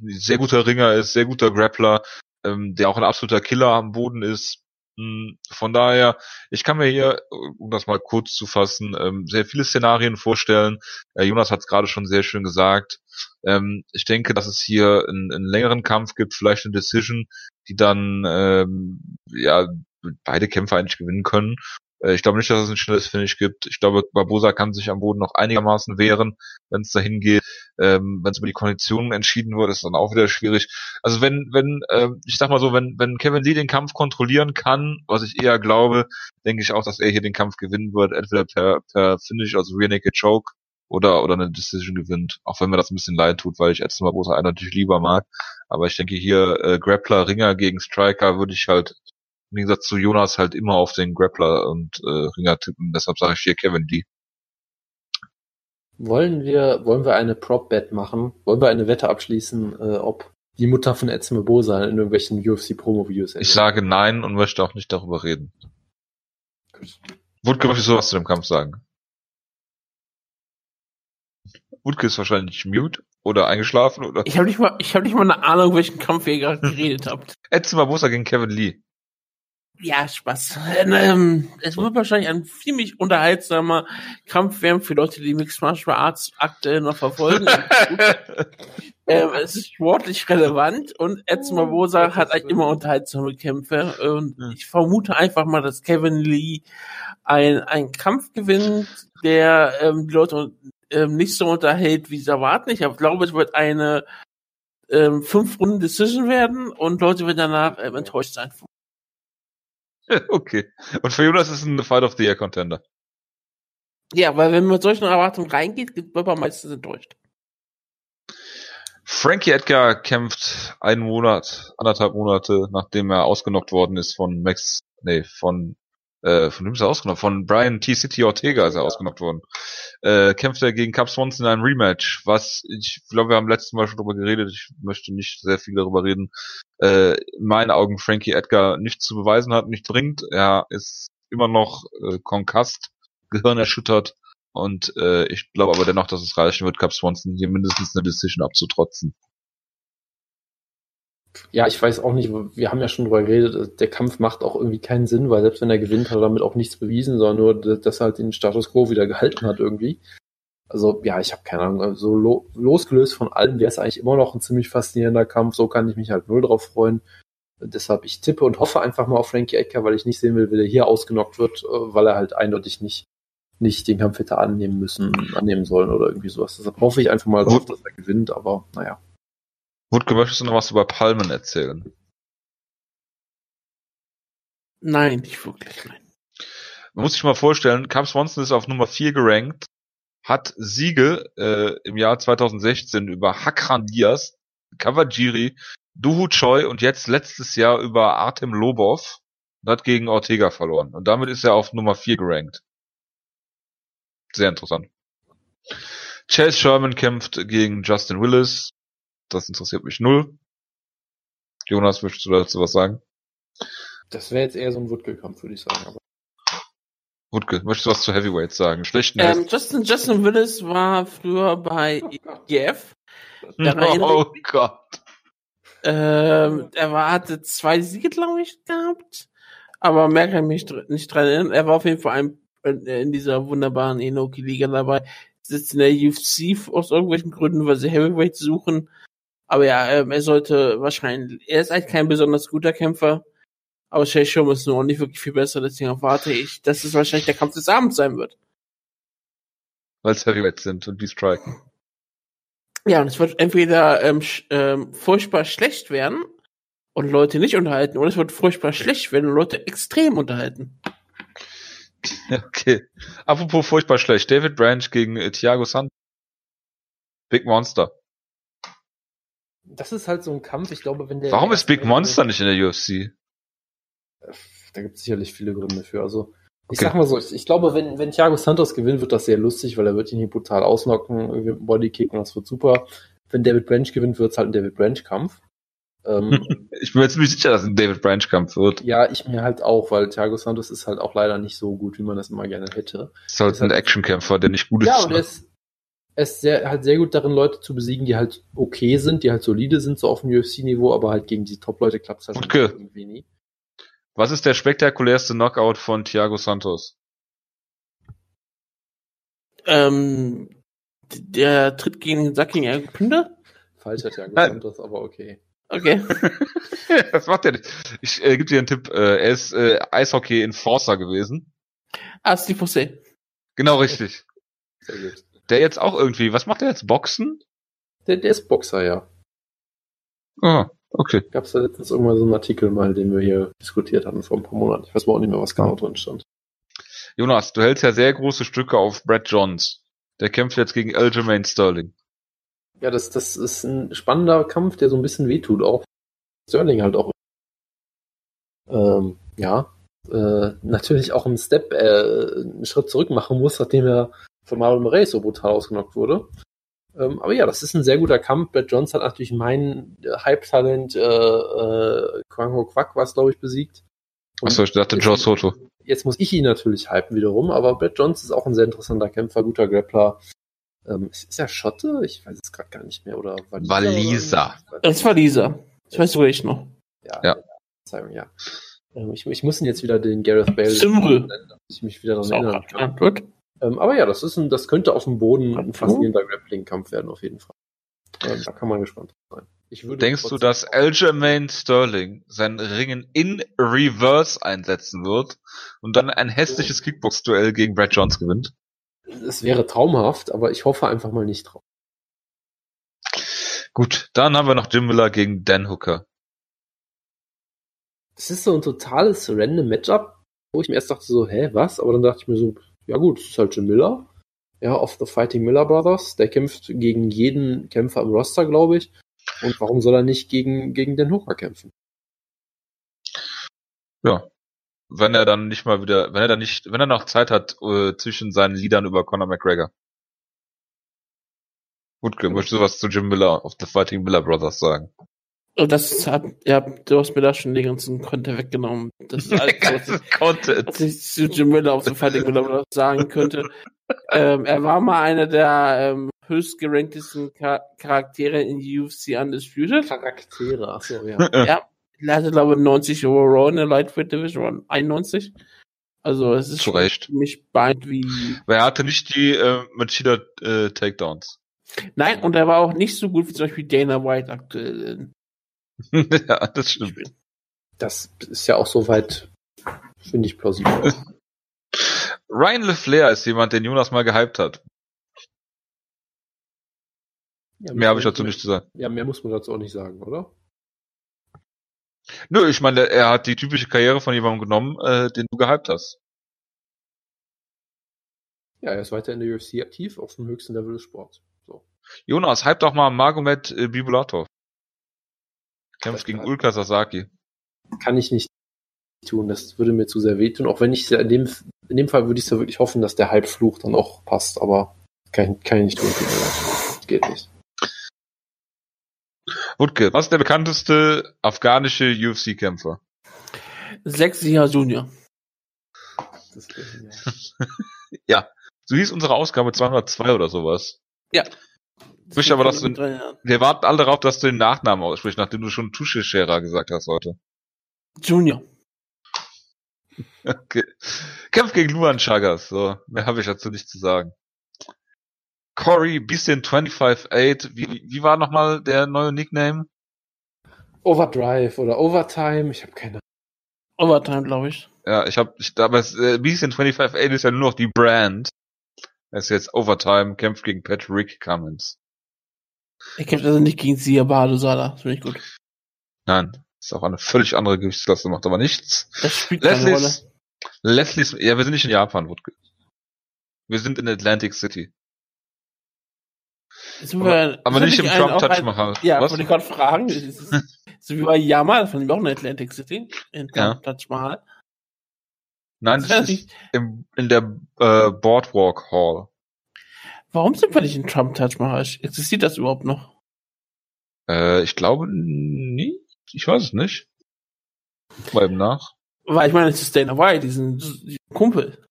sehr guter Ringer ist, sehr guter Grappler, ähm, der auch ein absoluter Killer am Boden ist. Hm, von daher, ich kann mir hier, um das mal kurz zu fassen, ähm, sehr viele Szenarien vorstellen. Äh, Jonas hat es gerade schon sehr schön gesagt. Ähm, ich denke, dass es hier einen, einen, längeren Kampf gibt, vielleicht eine Decision, die dann ähm, ja beide Kämpfer eigentlich gewinnen können. Äh, ich glaube nicht, dass es ein schnelles Finish gibt. Ich glaube, Barbosa kann sich am Boden noch einigermaßen wehren, wenn es dahin geht. Ähm, wenn es über die Konditionen entschieden wird, ist dann auch wieder schwierig. Also wenn, wenn, äh, ich sag mal so, wenn, wenn Kevin Lee den Kampf kontrollieren kann, was ich eher glaube, denke ich auch, dass er hier den Kampf gewinnen wird, entweder per, per Finish, also Rear Naked Choke, oder, oder eine Decision gewinnt. Auch wenn mir das ein bisschen leid tut, weil ich Edson Barbosa natürlich lieber mag. Aber ich denke hier, äh, Grappler, Ringer gegen Striker würde ich halt im Gegensatz zu Jonas halt immer auf den Grappler und äh, Ringer tippen. Deshalb sage ich hier Kevin Lee. Wollen wir, wollen wir eine Prop-Bet machen? Wollen wir eine Wette abschließen, äh, ob die Mutter von Edson Barbosa in irgendwelchen UFC-Promo-Videos Ich sage nein und möchte auch nicht darüber reden. Gut. Wutke, möchtest du was zu dem Kampf sagen? Wutke ist wahrscheinlich mute oder eingeschlafen oder? Ich habe nicht mal, ich habe nicht mal eine Ahnung, welchen Kampf ihr gerade geredet habt. Edson Barbosa gegen Kevin Lee. Ja, Spaß. Ähm, es wird wahrscheinlich ein ziemlich unterhaltsamer Kampf werden für Leute, die Mixed Martial Arts aktuell noch verfolgen. ähm, es ist sportlich relevant und Edson Barbosa hat eigentlich immer unterhaltsame Kämpfe. Und ich vermute einfach mal, dass Kevin Lee ein, einen Kampf gewinnt, der ähm, die Leute ähm, nicht so unterhält, wie sie erwarten. Ich glaube, es wird eine ähm, fünf Runden Decision werden und Leute werden danach ähm, enttäuscht sein. Okay. Und für Jonas ist es ein Fight of the Year Contender. Ja, weil wenn man mit solchen Erwartungen reingeht, wird man meistens enttäuscht. Frankie Edgar kämpft einen Monat, anderthalb Monate, nachdem er ausgenockt worden ist von Max, nee, von, äh, von wem ist er ausgenockt? Von Brian T. City Ortega ist er ausgenockt worden. Äh, kämpft er gegen Cap Swanson in einem Rematch, was, ich glaube, wir haben letztes Mal schon drüber geredet, ich möchte nicht sehr viel darüber reden, äh, in meinen Augen Frankie Edgar nicht zu beweisen hat, nicht bringt. Er ist immer noch äh, konkast, Gehirn erschüttert und äh, ich glaube aber dennoch, dass es reichen wird, Cap Swanson hier mindestens eine Decision abzutrotzen. Ja, ich weiß auch nicht, wir haben ja schon drüber geredet, der Kampf macht auch irgendwie keinen Sinn, weil selbst wenn er gewinnt, hat er damit auch nichts bewiesen, sondern nur, dass er halt den Status Quo wieder gehalten hat irgendwie. Also ja, ich habe keine Ahnung, so also, lo losgelöst von allem wäre es eigentlich immer noch ein ziemlich faszinierender Kampf, so kann ich mich halt null drauf freuen. Deshalb, ich tippe und hoffe einfach mal auf Frankie Edgar, weil ich nicht sehen will, wie der hier ausgenockt wird, äh, weil er halt eindeutig nicht nicht den Kampf hätte annehmen müssen, annehmen sollen oder irgendwie sowas. Deshalb hoffe ich einfach mal drauf, dass er gewinnt, aber naja. Wutke, möchtest du noch was über Palmen erzählen? Nein, nicht wirklich, nein. Man muss sich mal vorstellen, Cam Swanson ist auf Nummer 4 gerankt, hat Siege äh, im Jahr 2016 über Hakran Diaz, Kawajiri, Duhu Choi und jetzt letztes Jahr über Artem Lobov und hat gegen Ortega verloren. Und damit ist er auf Nummer 4 gerankt. Sehr interessant. Chase Sherman kämpft gegen Justin Willis. Das interessiert mich null. Jonas, möchtest du dazu was sagen? Das wäre jetzt eher so ein Wutke-Kampf, würde ich sagen. Aber Wutke, möchtest du was zu Heavyweight sagen? Schlechten ähm, Justin, Justin Willis war früher bei IGF. Oh Gott. Ähm, er war, hatte zwei Siege, glaube ich, gehabt. Aber mehr kann ich mich nicht dran erinnern. Er war auf jeden Fall ein in dieser wunderbaren Enoki-Liga dabei. Sitzt in der UFC aus irgendwelchen Gründen, weil sie Heavyweight suchen. Aber ja, ähm, er sollte wahrscheinlich, er ist eigentlich kein besonders guter Kämpfer. Aber Shay Shum ist nur nicht wirklich viel besser, deswegen erwarte ich, dass es wahrscheinlich der Kampf des Abends sein wird. Weil es Heavyweights sind und die striken. Ja, und es wird entweder ähm, ähm, furchtbar schlecht werden und Leute nicht unterhalten, oder es wird furchtbar schlecht werden und Leute extrem unterhalten. Okay. Apropos furchtbar schlecht. David Branch gegen äh, Thiago Santos. Big Monster. Das ist halt so ein Kampf, ich glaube, wenn der. Warum ist Big Monster nicht in der UFC? Da gibt es sicherlich viele Gründe für. Also, ich okay. sag mal so, ich glaube, wenn, wenn Thiago Santos gewinnt, wird das sehr lustig, weil er wird ihn hier brutal ausnocken, irgendwie Bodykick und das wird super. Wenn David Branch gewinnt, wird es halt ein David Branch-Kampf. Ähm, ich bin mir ziemlich sicher, dass es ein David Branch Kampf wird. Ja, ich mir halt auch, weil Thiago Santos ist halt auch leider nicht so gut, wie man das immer gerne hätte. Ist halt ist ein halt, Actionkämpfer, der nicht gut ist. Ja, und er ist, er ist sehr, halt sehr gut darin, Leute zu besiegen, die halt okay sind, die halt solide sind, so auf dem UFC-Niveau, aber halt gegen die Top-Leute klappt es halt okay. irgendwie nie. Was ist der spektakulärste Knockout von Thiago Santos? Ähm, der tritt gegen Sacking Pünde? Falscher Thiago Santos, aber okay. Okay. Was macht der nicht? Ich äh, gebe dir einen Tipp. Äh, er ist äh, Eishockey-Enforcer gewesen. Ah, Steve Fossé. Genau, richtig. Sehr gut. Der jetzt auch irgendwie, was macht der jetzt? Boxen? Der, der ist Boxer, ja. Ah, okay. Gab es da letztens irgendwann so einen Artikel mal, den wir hier diskutiert hatten vor ein paar Monaten. Ich weiß mal auch nicht mehr, was genau drin stand. Jonas, du hältst ja sehr große Stücke auf Brad Johns. Der kämpft jetzt gegen Aljamain Sterling. Ja, das, das ist ein spannender Kampf, der so ein bisschen wehtut auch. Sterling halt auch. Ähm, ja, äh, natürlich auch einen Step, äh, einen Schritt zurück machen muss, nachdem er von Marlon Moraes so brutal ausgenockt wurde. Ähm, aber ja, das ist ein sehr guter Kampf. Brad Jones hat natürlich mein Hype-Talent äh, äh, Quango Quack was glaube ich, besiegt. Achso, ich dachte Joe Soto. Jetzt muss ich ihn natürlich hypen wiederum, aber Brad Jones ist auch ein sehr interessanter Kämpfer, guter Grappler. Ähm, ist, er Schotte? Ich weiß es gerade gar nicht mehr. Oder Waliser? Waliser. Das war Lisa. Das weißt du ich noch. Ja. ja. Verzeihung, ja. Ähm, ich, ich muss ihn jetzt wieder den Gareth Bale Simre. ich mich wieder daran erinnern kann. Gut. Ähm, aber ja, das ist ein, das könnte auf dem Boden ein faszinierender Grappling-Kampf werden, auf jeden Fall. Äh, Da kann man gespannt sein. Ich würde Denkst du, dass Aljamain Sterling sein Ringen in Reverse einsetzen wird und dann ein hässliches Kickbox-Duell gegen Brad Jones gewinnt? Es wäre traumhaft, aber ich hoffe einfach mal nicht drauf. Gut, dann haben wir noch Jim Miller gegen Dan Hooker. Das ist so ein totales random Matchup, wo ich mir erst dachte so, hä, was? Aber dann dachte ich mir so, ja gut, es ist halt Jim Miller. Ja, of the Fighting Miller Brothers. Der kämpft gegen jeden Kämpfer im Roster, glaube ich. Und warum soll er nicht gegen, gegen den Hooker kämpfen? Ja. Wenn er dann nicht mal wieder, wenn er dann nicht, wenn er noch Zeit hat äh, zwischen seinen Liedern über Conor McGregor. Gut, möchtest du was zu Jim Miller of the Fighting Miller Brothers sagen? Und das hat, ja, du hast mir da schon den ganzen Content weggenommen. Das ist alles, was ich, Content. was ich zu Jim Miller auf dem Fighting Miller Brothers sagen könnte. ähm, er war mal einer der ähm, höchst geranktesten Char Charaktere in UFC Undisputed. Charaktere, achso, ja. ja, er hatte, glaube ich, 90 overall in der Lightweight Division, 91. Also, es ist Zu Recht. für mich beeindruckend, wie, Weil er hatte nicht die äh, Machida äh, Takedowns. nein, und er war auch nicht so gut wie zum Beispiel Dana White aktuell. ja, das stimmt. Das ist ja auch soweit, finde ich plausibel. Ryan LeFlair ist jemand, den Jonas mal gehypt hat. Ja, Mehr habe ich dazu nicht zu sagen. Ja, mehr muss man dazu auch nicht sagen, oder? Nö, ich meine, er hat die typische Karriere von jemandem genommen, äh, den du gehypt hast. Ja, er ist weiter in der UFC aktiv, auf dem höchsten Level des Sports. So. Jonas, hype doch mal Magomed äh, Bibulatov. Kämpft Das gegen Ulka Sasaki. Kann ich nicht tun, das würde mir zu sehr wehtun. Auch wenn ich in dem, in dem Fall würde ich so wirklich hoffen, dass der Halbfluch dann auch passt, aber kann, kann ich nicht tun. Tut mir leid. Geht nicht. Wutke, was ist der bekannteste afghanische UFC-Kämpfer? Sechsiger Junior. Das, ja. So hieß unsere Ausgabe 202 oder sowas. Ja. Ich möchte aber, dass du-. Wir warten alle darauf, dass du den Nachnamen aussprichst, nachdem du schon Tuschescherer gesagt hast heute. Junior. Okay. Kämpft gegen Luan Chagas. So, mehr habe ich dazu nicht zu sagen. Corey Beastin 258. Wie, wie war nochmal der neue Nickname? Overdrive oder Overtime, ich habe keine Overtime, glaube ich. Ja, ich habe, ich, aber es, äh, Beastin 258 ist ja nur noch die Brand. Er ist jetzt Overtime, kämpft gegen Patrick Cummins. Er kämpft also nicht gegen Sia Badusada. Das finde ich gut. Nein, ist auch eine völlig andere Gewichtsklasse, macht aber nichts. Das spielt keine Rolle. Leslie's, Leslie's, ja, wir sind nicht in Japan, Wutke. Wir sind in Atlantic City. Sind wir- Aber ist nicht das im Trump-Touch ein- machen. Ja, Was? wollte ich gerade fragen. Ist So wie bei Yama, das fand ich auch in Atlantic City. In Ja. Touch Mahal. Nein, das ist im, in der äh, Boardwalk Hall. Warum sind wir nicht in Trump Touch Mahal? Existiert das überhaupt noch? Äh, ich glaube nie. Ich weiß es nicht. Mal eben nach. Weil ich meine, es ist Dana White, diesen diesen Kumpel.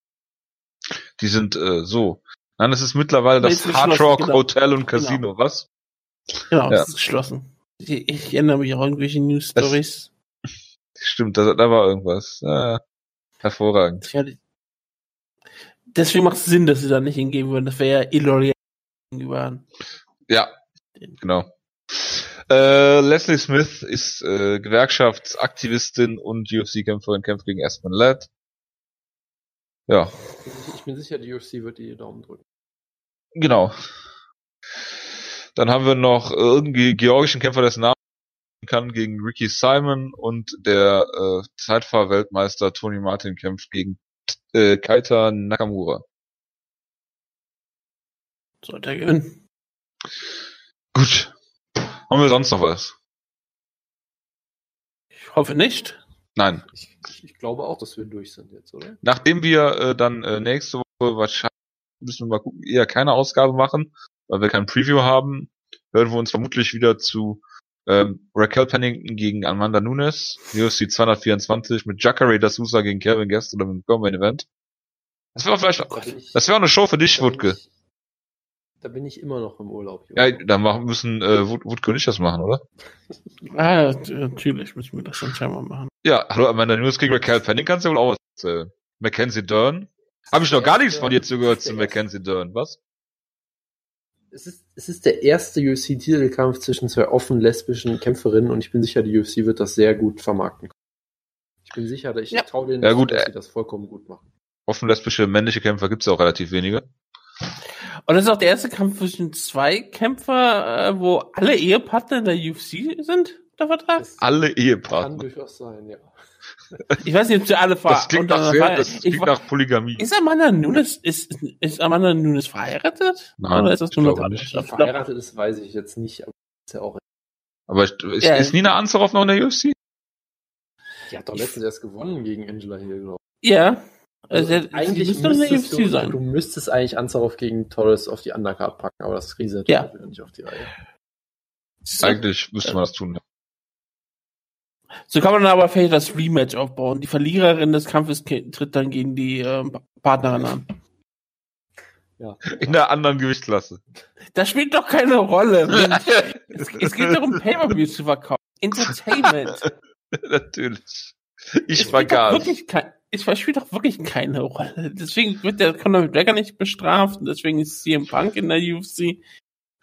Die sind äh, so. Nein, es ist mittlerweile das ist Hard Rock genau. Hotel und Casino. Was? Genau, Ja. das ist geschlossen. Ich, ich erinnere mich auch an irgendwelche News Stories. Stimmt, da, da war irgendwas. Ja, hervorragend. Deswegen macht es Sinn, dass sie da nicht hingehen würden. Das wäre ja illoyal gegenüber. Ja, genau. Äh, Leslie Smith ist äh, Gewerkschaftsaktivistin und UFC-Kämpferin, kämpft gegen Aspen Ladd. Ja, Ich bin sicher, die UFC wird ihr Daumen drücken. genau. Dann haben wir noch äh, irgendwie georgischen Kämpfer, dessen Namen kann, gegen Ricky Simon und der äh, Zeitfahrweltmeister Tony Martin kämpft gegen äh, Kaita Nakamura. Sollte er gewinnen. Gut. Haben wir sonst noch was? Ich hoffe nicht. Nein. Ich, ich, ich glaube auch, dass wir durch sind jetzt, oder? Nachdem wir äh, dann äh, nächste Woche wahrscheinlich müssen wir mal gucken, eher keine Ausgabe machen, weil wir kein Preview haben, hören wir uns vermutlich wieder zu ähm, Raquel Pennington gegen Amanda Nunes, UFC 224 mit Jacare da Sousa gegen Kevin Guest oder mit dem Common Event. Das wäre vielleicht, ich- das wäre auch eine Show für dich, da Wutke. ich- Da bin ich immer noch im Urlaub. Junge. Ja, dann machen, müssen äh, Wut- Wutke und ich das machen, oder? Ah, natürlich müssen wir das dann scheinbar machen. Ja, hallo Amanda Nunes gegen Raquel Pennington kannst du wohl auch was erzählen. Mackenzie Dern. Habe ich noch gar nichts von dir zugehört zu Mackenzie Dern, was? Es ist, es ist der erste UFC-Titelkampf zwischen zwei offen lesbischen Kämpferinnen und ich bin sicher, die UFC wird das sehr gut vermarkten. Ich bin sicher, ich Ja. traue denen Ja, gut, dass äh, sie das vollkommen gut machen. Offen lesbische männliche Kämpfer gibt's ja auch relativ wenige. Und das ist auch der erste Kampf zwischen zwei Kämpfer, äh, wo alle Ehepartner in der UFC sind, der Vertrag? Das Alle kann Ehepartner. durchaus sein, ja. Ich weiß nicht, ob sie alle ver Das klingt nach, sehr, das ich, klingt nach Polygamie. Ist Amanda Nunes, ist, ist Amanda Nunes verheiratet? Nein, Oder ist das ich nur nicht. Verheiratet ist, weiß ich jetzt nicht, aber ist ja auch. Aber ist, Ja. ist Nina Ansaroff noch in der UFC? Die hat doch letztens erst gewonnen gegen Angela Hill, glaube Ja. ich. Also, Also sie eigentlich müsste in der müsstest UFC du, sein. du müsstest eigentlich Ansaroff gegen Torres auf die Undercard packen, aber das Krise Ja. nicht auf die Reihe. So, Eigentlich müsste man das tun. ja. So kann man dann aber vielleicht das Rematch aufbauen. Die Verliererin des Kampfes tritt dann gegen die ähm, Partnerin an. Ja. In der anderen Gewichtsklasse. Das spielt doch keine Rolle. Mensch. es, es geht darum, Pay-Per-Views zu verkaufen. Entertainment. Natürlich. Ich Es vergaß. wirklich kein, es spielt doch wirklich keine Rolle. Deswegen wird der Conor McGregor nicht bestraft und deswegen ist CM Punk in der UFC.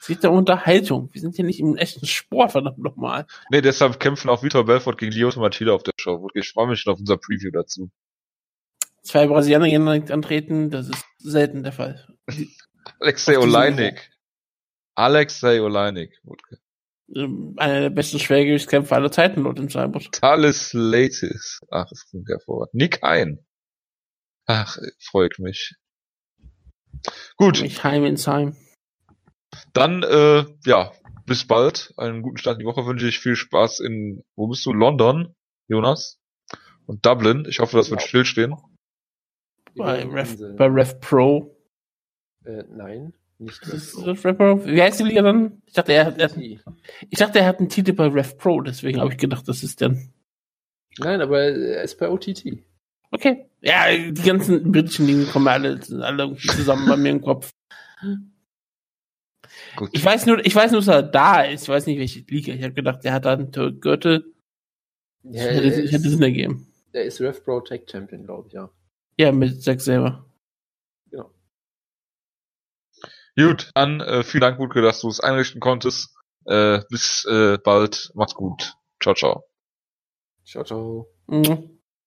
Es geht um Unterhaltung. Wir sind hier nicht im echten Sport, verdammt nochmal. Nee, deshalb kämpfen auch Vitor Belfort gegen Lyoto Machida auf der Show. Ich freue mich schon auf unser Preview dazu. Zwei Brasilianer gegeneinander antreten, das ist selten der Fall. Alexei Oleinik. Alexei Oleinik. Ähm, Einer der besten Schwergewichtskämpfer aller Zeiten laut dem Cyborg. Talis Latis. Ach, das klingt hervorragend. Nick Hein. Ach, freut mich. Gut, Ich heim ins Heim. Dann, äh, ja, bis bald. Einen guten Start in die Woche wünsche ich. Viel Spaß in, wo bist du? London, Jonas? Und Dublin. Ich hoffe, das wird Ja. stillstehen. Bei Ref, bei Ref Pro. Äh, nein, nicht das. das Ref Pro. Wie heißt die Liga dann? Ich dachte, er hat, er, ich dachte, er hat einen Titel bei Ref Pro, deswegen habe ich gedacht, das ist dann. Nein, aber er ist bei OTT. Okay. Ja, die ganzen britischen Ligen kommen alle, alle irgendwie zusammen bei mir im Kopf. Gut. Ich weiß nur, ich weiß nur, dass er da ist. Ich weiß nicht, welche Liga. Ich habe gedacht, der hat da einen Gürtel. Ja, Ich hätte, ich hätte ist, Sinn ergeben. er ist Rev Pro Tag Champion, glaube ich, ja. Ja, mit Zack selber. Genau. Gut, dann äh, vielen Dank, Wutke, dass du es einrichten konntest. Äh, bis äh, bald. Macht's gut. Ciao, ciao. Ciao, ciao. Mhm.